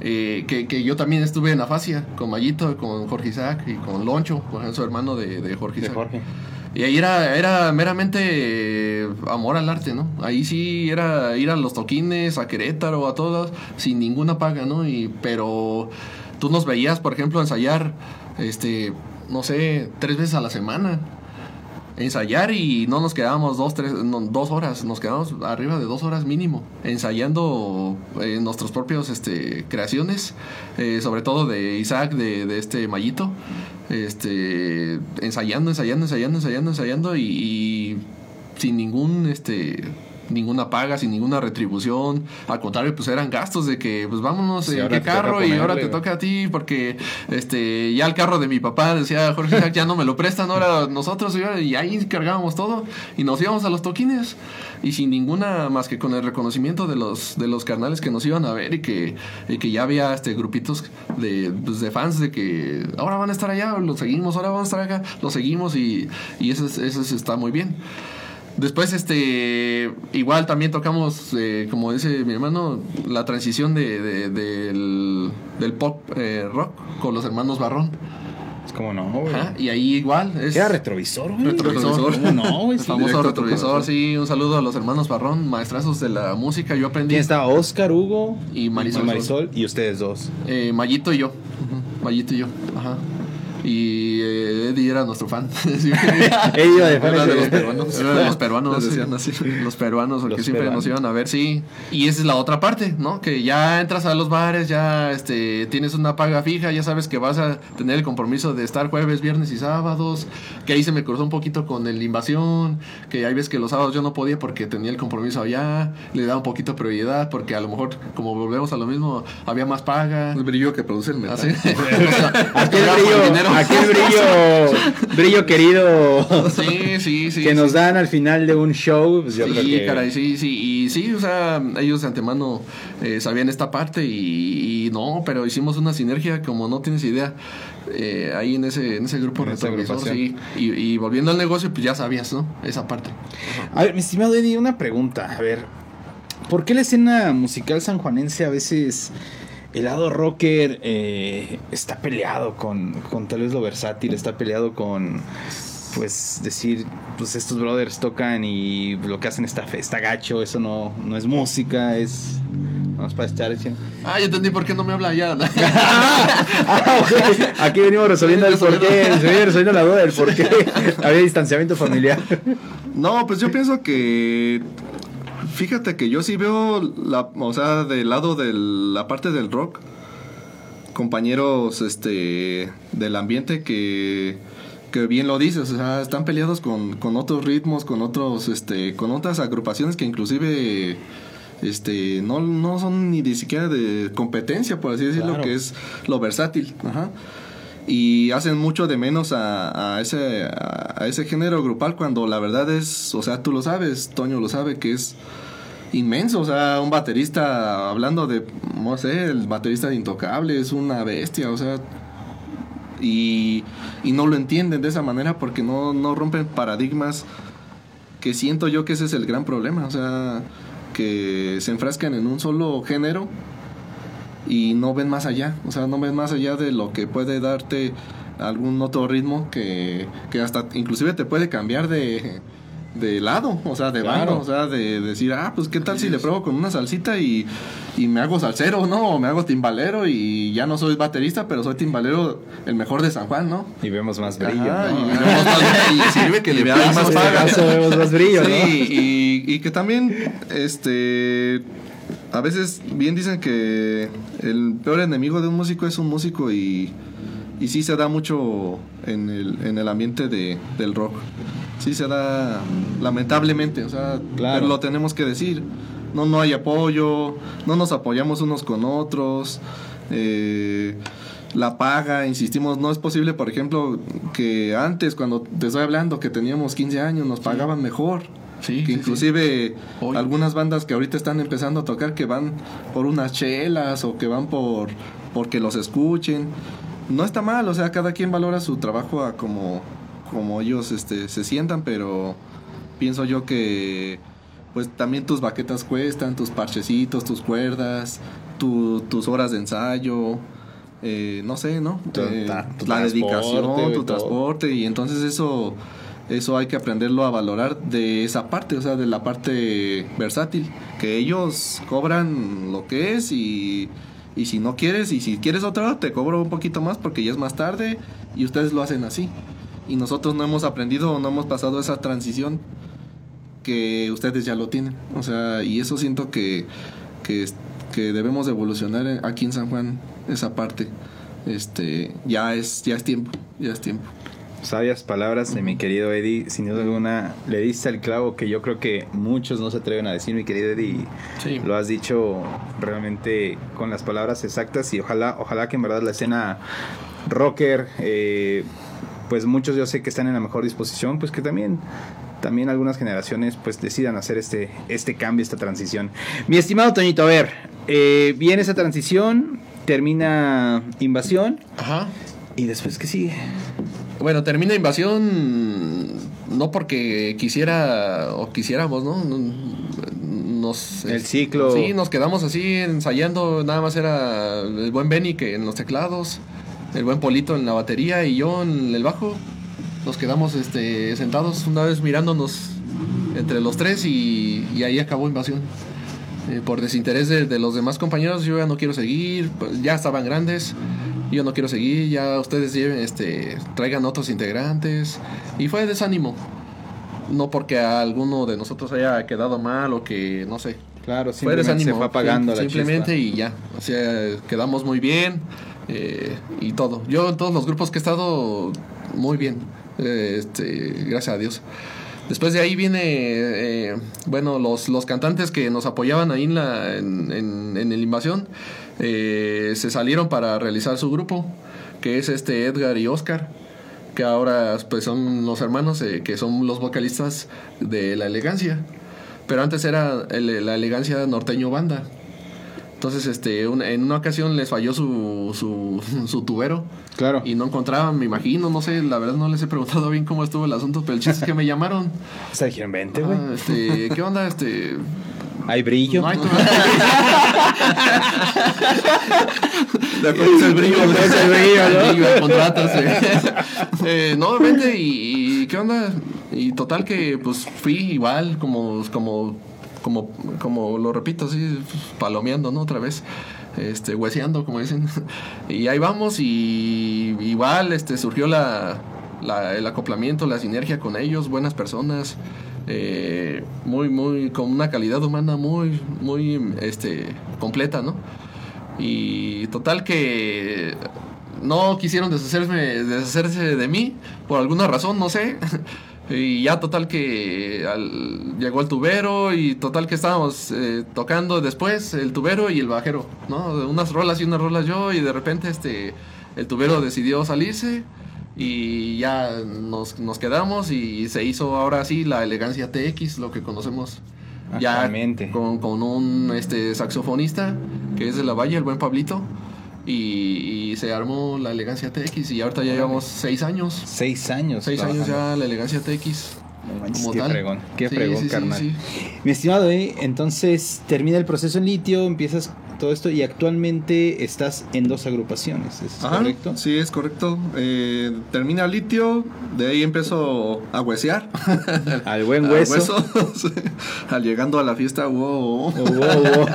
eh, que, que yo también estuve en Afasia con Mayito, con Jorge Isaac y con Loncho, con su hermano de, de Jorge Isaac. Jorge. Y ahí era, era meramente eh, amor al arte, ¿no? Ahí sí era ir a los toquines, a Querétaro, a todos, sin ninguna paga, ¿no? Y, pero tú nos veías, por ejemplo, ensayar, este, no sé, tres veces a la semana. Ensayar y no nos quedábamos dos, tres, no, dos horas, nos quedábamos arriba de dos horas mínimo, ensayando eh, nuestros propios este, creaciones, eh, sobre todo de Isaac, de, de este Mayito, este, ensayando, ensayando, ensayando, ensayando, ensayando y, y sin ningún, este, ninguna paga, sin ninguna retribución, al contrario, pues eran gastos de que, pues vámonos Sí, en qué carro y ahora te toca a ti porque, este, ya el carro de mi papá decía Jorge Isaac, ya no me lo prestan, ahora nosotros y ahí cargábamos todo y nos íbamos a los toquines. Y sin ninguna más que con el reconocimiento de los de los carnales que nos iban a ver y que, y que ya había este grupitos de, pues, de fans de que ahora van a estar allá, los seguimos, ahora van a estar acá, los seguimos y, y eso, es- eso es- está muy bien. Después, este, igual también tocamos, eh, como dice mi hermano, la transición de, de- del, del pop eh, rock con los hermanos Barrón. Es como no, güey. Ajá, y ahí igual es Era retrovisor, güey. Retrovisor. ¿Cómo no, güey? el famoso retrovisor. Sí, un saludo a los hermanos Barrón, maestrazos de la música. Yo aprendí. ¿Quién está? Oscar, Hugo Y Marisol. Marisol y ustedes dos. Eh, Mayito y yo. Mayito y yo. Ajá. Y eh, Eddie era nuestro fan. Eddie iba de fan Era de los peruanos. Era de los peruanos. Les decían así. Los peruanos, porque Los siempre peruanos. nos iban a ver, sí. Y esa es la otra parte, ¿no? Que ya entras a los bares, ya este, tienes una paga fija, ya sabes que vas a tener el compromiso de estar jueves, viernes y sábados. Que ahí se me cruzó un poquito con el invasión. Que hay veces que los sábados yo no podía porque tenía el compromiso allá. Le daba un poquito de prioridad porque a lo mejor, como volvemos a lo mismo, había más paga. El brillo que produce el metal. Así. Por brillo, dinero. aquel brillo, brillo querido Sí, sí, sí. que nos dan al final de un show. Pues yo sí, creo que caray, sí, sí. Y sí, o sea, ellos de antemano eh, sabían esta parte y, y no, pero hicimos una sinergia como no tienes idea. eh, ahí en ese, en ese grupo retrovisor, sí. y volviendo al negocio, pues ya sabías, ¿no? Esa parte. A ver, mi estimado Eddie, una pregunta. A ver, ¿por qué la escena musical sanjuanense a veces el lado rocker eh, está peleado con, con tal vez lo versátil, está peleado con, pues, decir, pues estos brothers tocan y lo que hacen está, está gacho, eso no, no es música, es... Vamos para estar. Ah, ya entendí por qué no me habla ya. Ah. Aquí venimos resolviendo el porqué, se viene resolviendo la duda del por qué había distanciamiento familiar. No, pues yo pienso que. Fíjate que yo sí veo, la, o sea, del lado de la parte del rock, compañeros este del ambiente que, que bien lo dices, o sea, están peleados con, con otros ritmos, con otros, este, con otras agrupaciones que inclusive este no, no son ni de siquiera de competencia, por así decirlo, Claro. que es lo versátil. Ajá y hacen mucho de menos a, a ese a, ese género grupal cuando la verdad es, o sea, tú lo sabes, Toño lo sabe que es inmenso, o sea, un baterista hablando de no sé, el baterista de Intocable es una bestia, o sea, y, y no lo entienden de esa manera porque no, no rompen paradigmas que siento yo que ese es el gran problema, o sea, que se enfrascan en un solo género y no ven más allá, o sea, no ven más allá de lo que puede darte algún otro ritmo que, que hasta inclusive te puede cambiar de, de lado, o sea, de Claro. bando, o sea, de decir, ah, pues qué tal si le pruebo con una salsita y, y me hago salsero, ¿no? O me hago timbalero y ya no soy baterista, pero soy timbalero el mejor de San Juan, ¿no? Y vemos más brillo. Ajá, ¿no? y, vemos más- y sirve que le vemos más más paga. Acaso vemos más brillo, Sí, ¿no? y, y que también, este, a veces bien dicen que el peor enemigo de un músico es un músico y, y sí se da mucho en el, en el ambiente de, del rock. Sí se da, lamentablemente, o sea, Claro. pero lo tenemos que decir. No, no hay apoyo, no nos apoyamos unos con otros. eh, la paga, insistimos, no es posible, por ejemplo, que antes, cuando te estoy hablando, que teníamos 15 años, nos pagaban mejor. Sí, que sí, inclusive algunas bandas que ahorita están empezando a tocar que van por unas chelas o que van por porque los escuchen. No está mal, o sea, cada quien valora su trabajo a como, como ellos este, se sientan, pero pienso yo que pues también tus baquetas cuestan, tus parchecitos, tus cuerdas, tu- tus horas de ensayo, eh, no sé, ¿no? Tu- Eh, ta- tu la dedicación, tu todo. transporte, y entonces eso, eso hay que aprenderlo a valorar de esa parte, o sea, de la parte versátil, que ellos cobran lo que es y, y si no quieres, y si quieres otra, te cobro un poquito más porque ya es más tarde y ustedes lo hacen así. Y nosotros no hemos aprendido, no hemos pasado esa transición que ustedes ya lo tienen. O sea, y eso siento que, que, que debemos de evolucionar aquí en San Juan, esa parte. Este, ya es, ya es tiempo, ya es tiempo. Sabias palabras de mi querido Eddie. Sin duda alguna, le diste el clavo que yo creo que muchos no se atreven a decir, mi querido Eddie. Sí. Lo has dicho realmente con las palabras exactas y ojalá, ojalá que en verdad la escena rocker, eh, pues muchos yo sé que están en la mejor disposición, pues que también, también algunas generaciones pues decidan hacer este, este cambio, esta transición. Mi estimado Toñito, a ver, eh, viene esa transición, termina invasión Ajá. y después qué sigue. Bueno, termina invasión no porque quisiera o quisiéramos, ¿no? Nos, El ciclo. Sí, nos quedamos así ensayando. Nada más era el buen Benny que en los teclados, el buen Polito en la batería y yo en el bajo. Nos quedamos este, sentados una vez mirándonos entre los tres y, y ahí acabó invasión. Eh, por desinterés de, de los demás compañeros, yo ya no quiero seguir, pues, ya estaban grandes yo no quiero seguir, ya ustedes lleven, este, traigan otros integrantes. Y fue desánimo. No porque a alguno de nosotros haya quedado mal o que, no sé. Claro, Fue simplemente desánimo. se fue apagando sim- la Simplemente chispa. y ya. O sea, quedamos muy bien eh, y todo. Yo en todos los grupos que he estado, muy bien. Eh, este, gracias a Dios. Después de ahí viene, eh, bueno, los, los cantantes que nos apoyaban ahí en, la, en, en- en el Invasión eh, se salieron para realizar su grupo, que es este Edgar y Oscar, que ahora pues son los hermanos eh, que son los vocalistas de La Elegancia. Pero antes era el- La Elegancia Norteño Banda. Entonces, este, un- en una ocasión les falló su, su, su tubero Claro. y no encontraban, me imagino, no sé, la verdad no les he preguntado bien cómo estuvo el asunto, pero el chiste es que me llamaron. O sea, dijeron, vente, güey. Ah, este, ¿qué onda? Este, Hay brillo. no hay tubero. De acuerdo, es el brillo. Es el brillo, ¿no? El brillo, contratos, eh. No, vente y, y ¿qué onda? Y total que pues fui igual, como, como, como, como lo repito, así, pues, palomeando, ¿no? Otra vez. Este, hueseando, como dicen. Y ahí vamos, y igual este surgió la, el acoplamiento, la sinergia con ellos, buenas personas. eh, muy, muy, con una calidad humana muy, muy, este, completa, ¿no? Y total que no quisieron deshacerse de mí por alguna razón, no sé. Y ya total que al- llegó el tubero y total que estábamos eh, tocando después el tubero y el bajero, ¿no? Unas rolas y unas rolas yo y de repente este el tubero decidió salirse y ya nos, nos quedamos y se hizo ahora sí la elegancia TX, lo que conocemos ya con, con un este saxofonista que es de la Valle, el buen Pablito. Y, y se armó la elegancia TX y ahorita ya llevamos seis años. Seis años. Seis años ya la elegancia TX. No manches, qué fregón. Qué Sí, fregón, sí, sí, carnal. sí. Mi estimado, ¿eh? entonces termina el proceso en litio, empiezas todo esto y actualmente estás en dos agrupaciones, ¿es Ajá, correcto? Sí, es correcto. Eh, termina litio, de ahí empiezo a huesear. Al buen Al hueso. Al llegando a la fiesta, wow. Oh, wow, wow.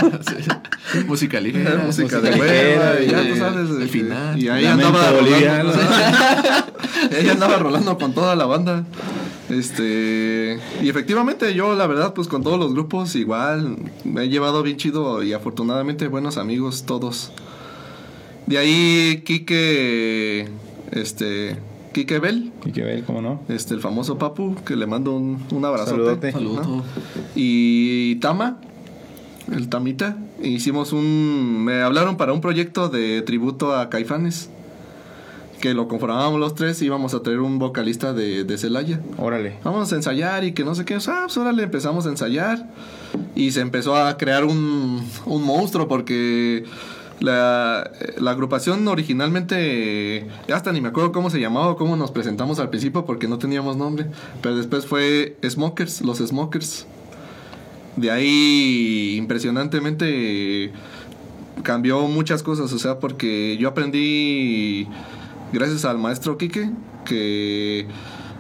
Música ligera. música de hueva, y ya y- tú sabes. el final. Y ahí Lamento andaba rolando. Ella andaba rolando con toda la banda. Este. Y efectivamente, yo, la verdad, pues con todos los grupos, igual. Me he llevado bien chido y afortunadamente buenos amigos todos. De ahí, Quique. Este. Quique Bell. Y que ver, ¿cómo no? Este, el famoso Papu, que le mando un, un abrazote. ¿no? Y Tama, el Tamita, hicimos un... Me hablaron para un proyecto de tributo a Caifanes, que lo conformábamos los tres, íbamos a traer un vocalista de, de Celaya. Órale. Vamos a ensayar y que no sé qué. Sea, pues órale, empezamos a ensayar. Y se empezó a crear un, un monstruo porque la, la agrupación originalmente, hasta ni me acuerdo cómo se llamaba o cómo nos presentamos al principio porque no teníamos nombre. Pero después fue Smokers, los Smokers. De ahí, impresionantemente, cambió muchas cosas. O sea, porque yo aprendí, gracias al maestro Quique, que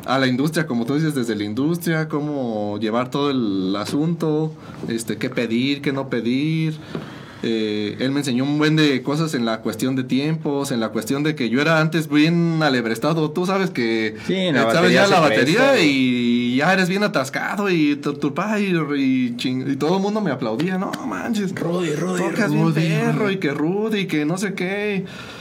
a la industria, como tú dices, desde la industria, cómo llevar todo el asunto, este, qué pedir, qué no pedir. Eh, él me enseñó un buen de cosas en la cuestión de tiempos, en la cuestión de que yo era antes bien alebrestado. Tú sabes que Sí, la eh, sabes ya la presta, batería y ya eres bien atascado y tu, tu pa, y, y, ching- y todo el mundo me aplaudía. No manches, Rudy, Rudy, tocas bien Rudy, perro Rudy. y que Rudy y que no sé qué. Y,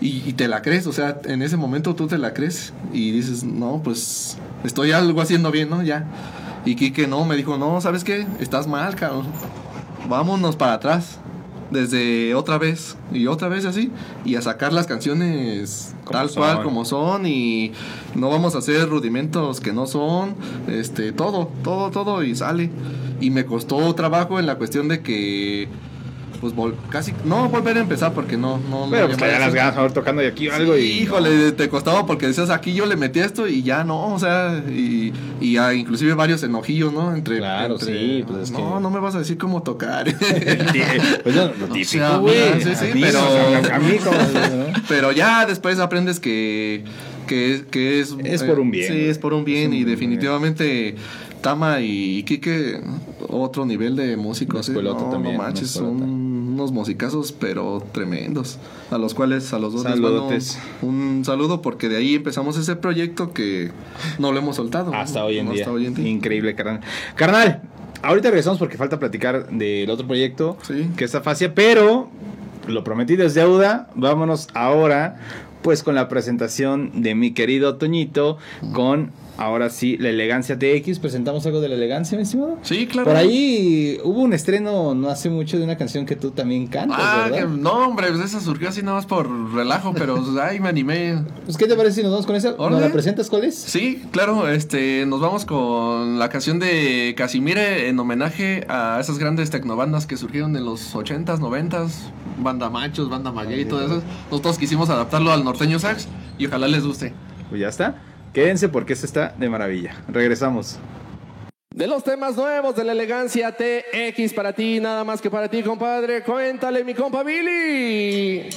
y te la crees, o sea, en ese momento tú te la crees y dices, no, pues estoy algo haciendo bien, ¿no? Ya. Y Kike no, me dijo, no, ¿sabes qué? Estás mal, cabrón. Vámonos para atrás. Desde otra vez y otra vez así. Y a sacar las canciones tal son. cual como son. Y no vamos a hacer rudimentos que no son. Este, todo, todo, todo y sale. Y me costó trabajo en la cuestión de que pues vol- casi no volver a empezar porque no no Pero no pues las ganas haber tocando y aquí algo Sí, y... híjole, te costaba porque decías aquí yo le metí esto y ya no, o sea, y, y ah, inclusive varios enojillos, ¿no? Entre, Claro, entre, sí, pues es no, que- no me vas a decir cómo tocar. Pues no, lo típico, sea, sí, sí, pero- o sea, a mí como- ¿no? Pero ya después aprendes que, que, que es... Es por un bien, Sí, es por un bien un y bien. definitivamente Tama y Kike, otro nivel de músicos. ¿eh? escuelota no, también, no manches, son unos musicazos, pero tremendos. A los cuales, a los dos Saludotes. un saludo porque de ahí empezamos ese proyecto que no lo hemos soltado. Hasta hoy en día. Hasta hoy en día. Increíble, carnal. Carnal, ahorita regresamos porque falta platicar del otro proyecto, Sí. que es Afasia, pero lo prometido es deuda. Vámonos ahora, pues, con la presentación de mi querido Toñito, con ahora sí, la elegancia TX. ¿Presentamos algo de la elegancia, mi estimado? Sí, claro. Por ahí hubo un estreno no hace mucho de una canción que tú también cantas, Ah, ¿verdad? que- no, hombre, pues esa surgió así nada más por relajo, pero ay, me animé. Pues, ¿qué te parece si nos vamos con esa? ¿Nos la presentas cuál es? Sí, claro, este, nos vamos con la canción de Casimire en homenaje a esas grandes tecnobandas que surgieron en los 80s, 90s, banda machos, banda maguey y todo eso. Nosotros quisimos adaptarlo al norteño sax y ojalá les guste. Pues ya está. Quédense porque esta está de maravilla. Regresamos. De los temas nuevos de la elegancia TX para ti, nada más que para ti, compadre. Cuéntale, mi compa Billy.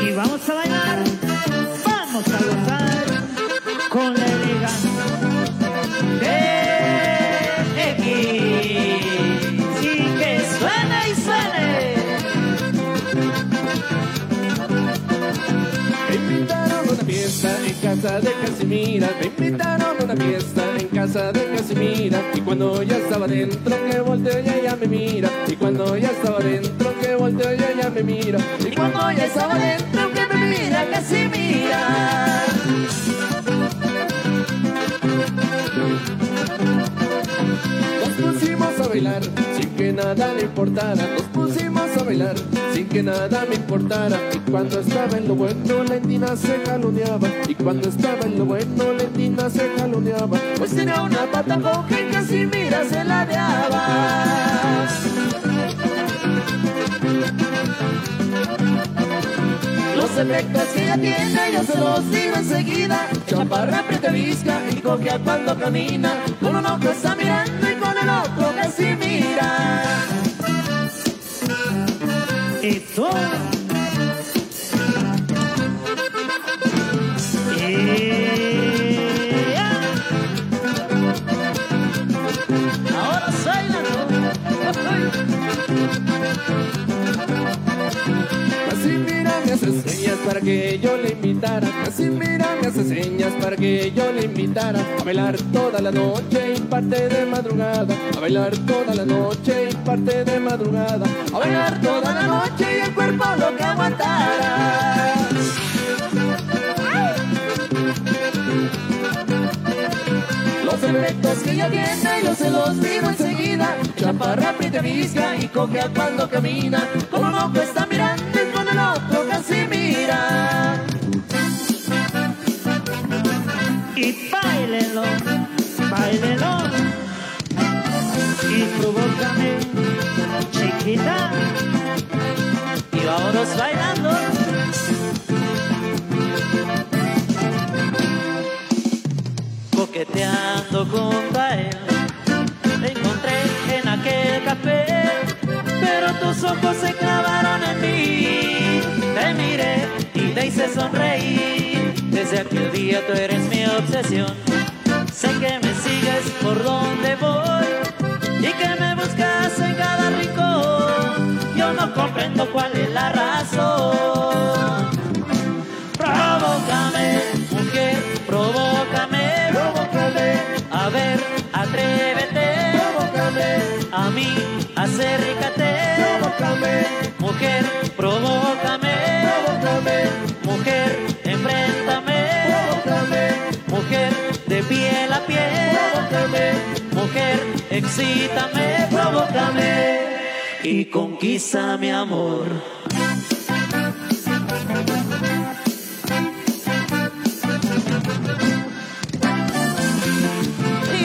Y vamos a bailar, vamos a gozar con la elegancia casa de Casimira. Me invitaron a una fiesta en casa de Casimira. Y cuando ya estaba dentro, que volteo y ella me mira. Y cuando ya estaba dentro, que volteo y ella me mira. Y cuando ya estaba dentro, que me mira, Casimira. Nos pusimos a bailar sin que nada le importara. Nos pusimos a bailar sin que nada me importara. Y cuando estaba en lo bueno, Lentina se jaloneaba. Y cuando estaba en lo bueno, Lentina se jaloneaba. Pues tenía una pata coja y casi mira se ladeaba. Los efectos que ella tiene yo se los digo enseguida Chaparra aprieta visca y cojea cuando camina Con un ojo está mirando y con el otro casi mira Eso. Yeah. Hace señas para que yo le invitara. Casi mira me hace señas para que yo le invitara. A bailar toda la noche y parte de madrugada. A bailar toda la noche y parte de madrugada. A bailar toda la noche y el cuerpo lo que aguantara. Los efectos que ella tiene yo se los digo enseguida. Chaparra aprieta visca y cojea cuando camina. Con un ojo está mirando el otro casi mira Y bailenlo, bailenlo. Y provócame, chiquita. Y vámonos bailando. Coqueteando a él. Te encontré en aquel café. Pero tus ojos se clavaron en mí. Hice sonreír. Desde aquel día tú eres mi obsesión. Sé que me sigues por donde voy y que me buscas en cada rincón. Yo no comprendo cuál es la razón. Provócame, mujer, provócame, provócame. A ver, atrévete, provócame. A mí, acércate, provócame. Mujer, excítame, provócame. Y conquista mi amor.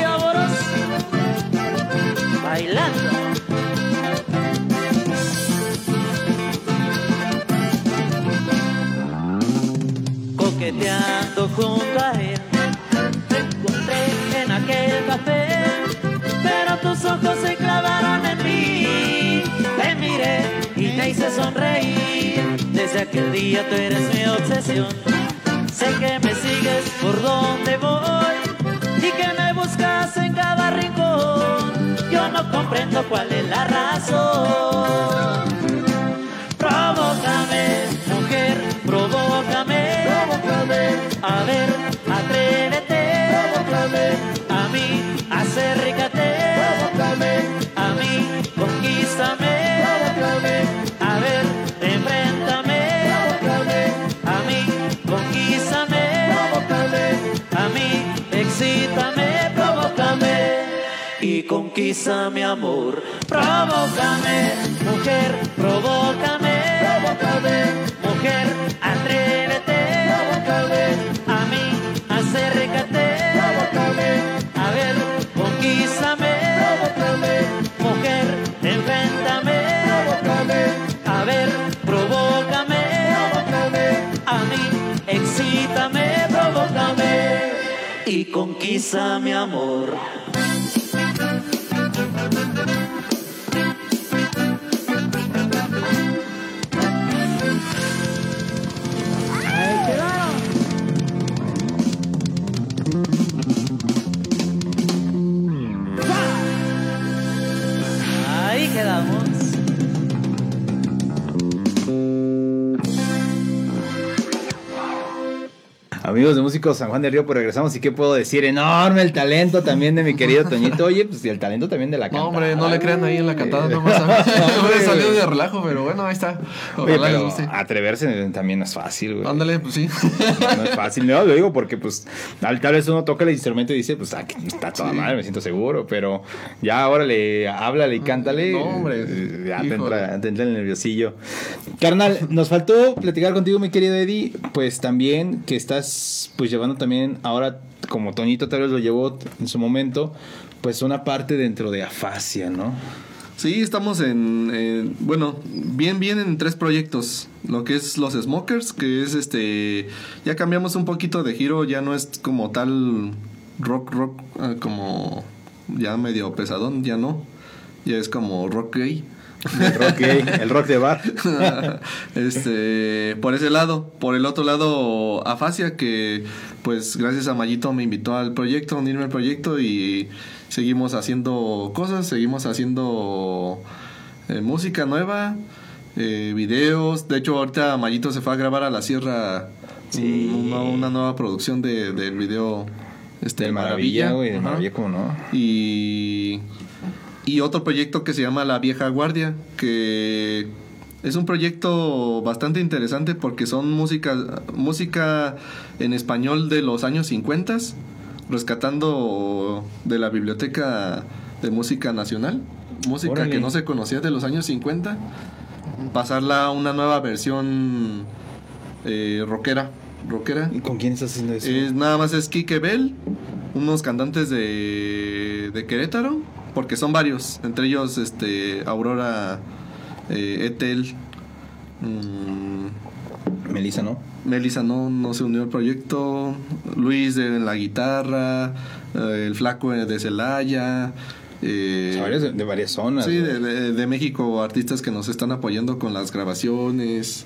vámonos bailando. Coqueteando a Desde aquel día tú eres mi obsesión. Sé que me sigues por donde voy y que me buscas en cada rincón. yo no comprendo cuál es la razón. Conquista mi amor. Provócame, mujer, provócame. Mujer, atrévete. A mí, acércate. A ver, conquístame. Mujer, enfréntame. A ver, provócame. A mí, excítame, provócame y conquista mi amor. Amigos de Músicos San Juan del Río, pues regresamos y qué puedo decir, enorme el talento también de mi querido Toñito. Oye, pues y el talento también de la No, cantada. hombre, no le crean ahí en la cantada güey. nomás. Me salió de relajo, pero bueno, ahí está. Oye, Ojalá les pero guste. atreverse también no es fácil, güey. Ándale, pues sí. No es fácil, no, lo digo porque pues tal, tal vez uno toca el instrumento y dice, pues ah, está toda madre, me siento seguro, pero ya ahora le háblale y cántale. No, hombre. eh, Ya te entra, te entra el nerviosillo. Carnal, nos faltó platicar contigo, mi querido Eddie, pues también que estás pues llevando también ahora, como Toñito tal vez lo llevó en su momento, pues una parte dentro de afasia, ¿no? Sí, estamos en, en- bueno, bien, bien en tres proyectos. Lo que es los Smokers, que es este, ya cambiamos un poquito de giro, ya no es como tal rock, rock, ah, como ya medio pesadón, ya no. Ya es como rock gay. El rock gay, el rock de bar. este, por ese lado. Por el otro lado, Afasia, que pues gracias a Mayito me invitó al proyecto, a unirme al proyecto y seguimos haciendo cosas, seguimos haciendo eh, música nueva, eh, videos. De hecho, ahorita Mayito se fue a grabar a la sierra Sí. una, una nueva producción de, del video. Este, De maravilla, güey, de maravilla, como no. Y, y otro proyecto que se llama La Vieja Guardia, que es un proyecto bastante interesante porque son música, música en español de los años 50, rescatando de la biblioteca de música nacional, música Órale. que no se conocía de los años 50, pasarla a una nueva versión eh, rockera. rockera. ¿Y con quién estás haciendo eso? Es, nada más es Kike Bell, unos cantantes de, de Querétaro, porque son varios, entre ellos este Aurora eh, Etel, mm, Melissa, ¿no? Melissa no, no se unió al proyecto, Luis de la guitarra, eh, el flaco de Celaya. eh, de, de varias zonas. Sí, de- de México, artistas que nos están apoyando con las grabaciones.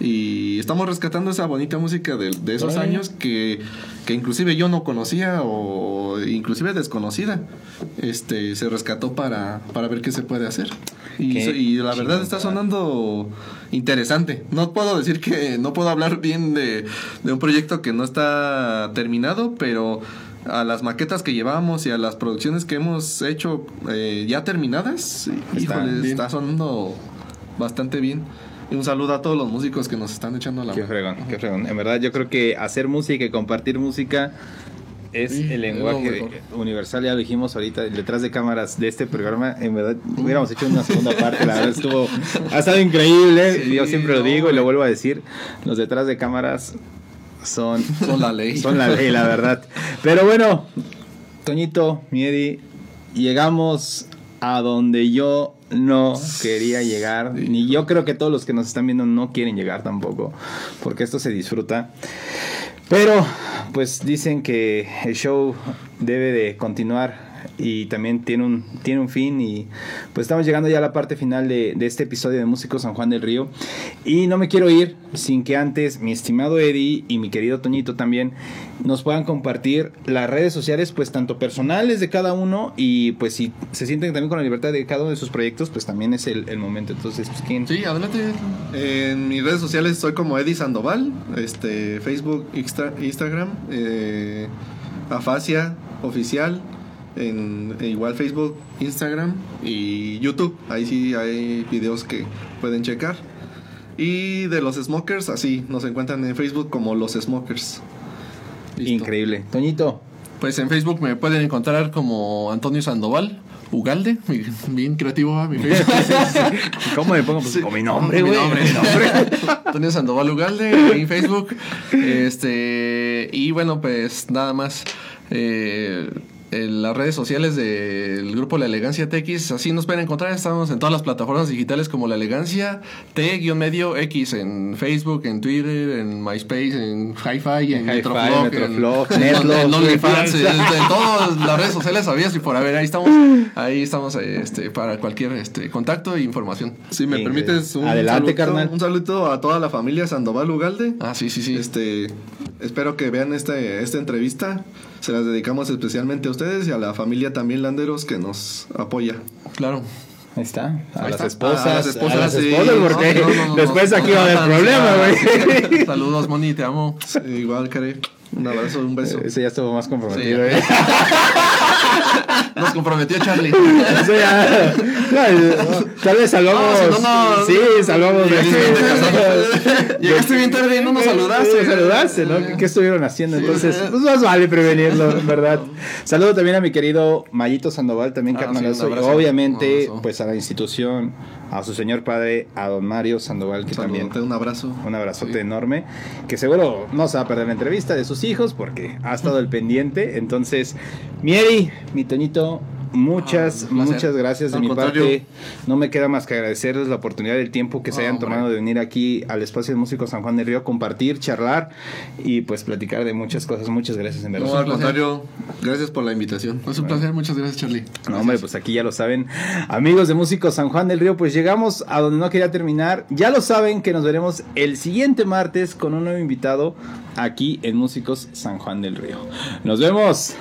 Y estamos rescatando esa bonita música de, de esos años que, que inclusive yo no conocía o inclusive desconocida. Este se rescató para, para ver qué se puede hacer. Y, la verdad está sonando interesante. No puedo decir que no puedo hablar bien de, de un proyecto que no está terminado, pero a las maquetas que llevamos y a las producciones que hemos hecho eh, ya terminadas, híjole, bien. está sonando bastante bien. Y un saludo a todos los músicos que nos están echando la Qué mano. fregón, qué fregón. En verdad, yo creo que hacer música y compartir música es Sí, el lenguaje universal. Ya lo dijimos ahorita, detrás de cámaras de este programa. En verdad, hubiéramos hecho una segunda parte. La verdad, estuvo. Ha estado increíble. Sí, yo siempre lo digo y lo vuelvo a decir. Los detrás de cámaras son. Son la ley. Son la ley, la verdad. Pero bueno, Toñito, Miedi, llegamos a donde yo no quería llegar. Ni yo creo que todos los que nos están viendo no quieren llegar tampoco. Porque esto se disfruta. Pero, pues dicen que el show debe de continuar y también tiene un, tiene un fin y pues estamos llegando ya a la parte final de, de este episodio de Músicos San Juan del Río. Y no me quiero ir sin que antes mi estimado Eddie y mi querido Toñito también nos puedan compartir las redes sociales pues tanto personales de cada uno y pues si se sienten también con la libertad de cada uno de sus proyectos pues también es el, el momento. Entonces pues quién Sí, adelante. En mis redes sociales soy como Eddie Sandoval, este, Facebook, Insta- Instagram, eh, Afasia Oficial, en, e igual Facebook, Instagram y YouTube. Ahí sí hay videos que pueden checar. Y de los Smokers, así, nos encuentran en Facebook como los Smokers. Listo. increíble Toñito Pues en Facebook me pueden encontrar como Antonio Sandoval. Ugalde, mi- bien creativo mi Facebook. ¿cómo me pongo? Pues con mi nombre Mi nombre. mi nombre. Antonio Sandoval Ugalde en Facebook. Este, y bueno, pues nada más. eh, en las redes sociales del grupo La Elegancia TX, así nos pueden encontrar. Estamos en todas las plataformas digitales como La Elegancia T-medio X en Facebook, en Twitter, en MySpace, en Hi-Fi, en En Metroflog, en, en OnlyFans, en, todas las redes sociales sabías y por haber ahí estamos, ahí estamos este, para cualquier este, contacto e información. Si me Increíble. permites un Adelante, saludo, carnal. un saludo a toda la familia Sandoval Ugalde. Ah, sí, sí, sí. Este, espero que vean este, esta entrevista. Se las dedicamos especialmente a ustedes y a la familia también Landeros que nos apoya. Claro. Ahí está. A Ahí las está. esposas. A las esposas, a las sí. esposas, porque No, no, no, después no, aquí no, va a haber problema, güey. Saludos, Moni, te amo. Igual, Care. Un abrazo, un beso. Ese ya estuvo más comprometido, Sí. ¿eh? Nos comprometió Charlie. Eso ya. no, tal vez salvamos. No, si no, no. sí, salvamos Llegaste bien tarde y no nos saludaste. ¿no? ¿Qué, qué estuvieron haciendo? Entonces, pues más vale prevenirlo, en verdad. Saludo también a mi querido Mayito Sandoval, también Ah, carnalazo. sí, y obviamente, pues a la institución, a su señor padre, a don Mario Sandoval, que también un abrazo. un abrazote Sí. enorme, que seguro no se va a perder la entrevista de sus hijos porque ha estado el pendiente. Entonces, Mieri, mi Toñito, muchas, Ah, muchas gracias de Al mi contrario. parte. No me queda más que agradecerles la oportunidad del tiempo que se hayan hombre. tomado de venir aquí al espacio de músicos San Juan del Río, compartir, charlar y pues platicar de muchas cosas. Muchas gracias, en verdad. No, al contrario, gracias por la invitación. Es un placer, muchas gracias, Charlie. No, hombre, pues aquí ya lo saben. Amigos de Músicos San Juan del Río, pues llegamos a donde no quería terminar. Ya lo saben que nos veremos el siguiente martes con un nuevo invitado aquí en Músicos San Juan del Río. Nos vemos.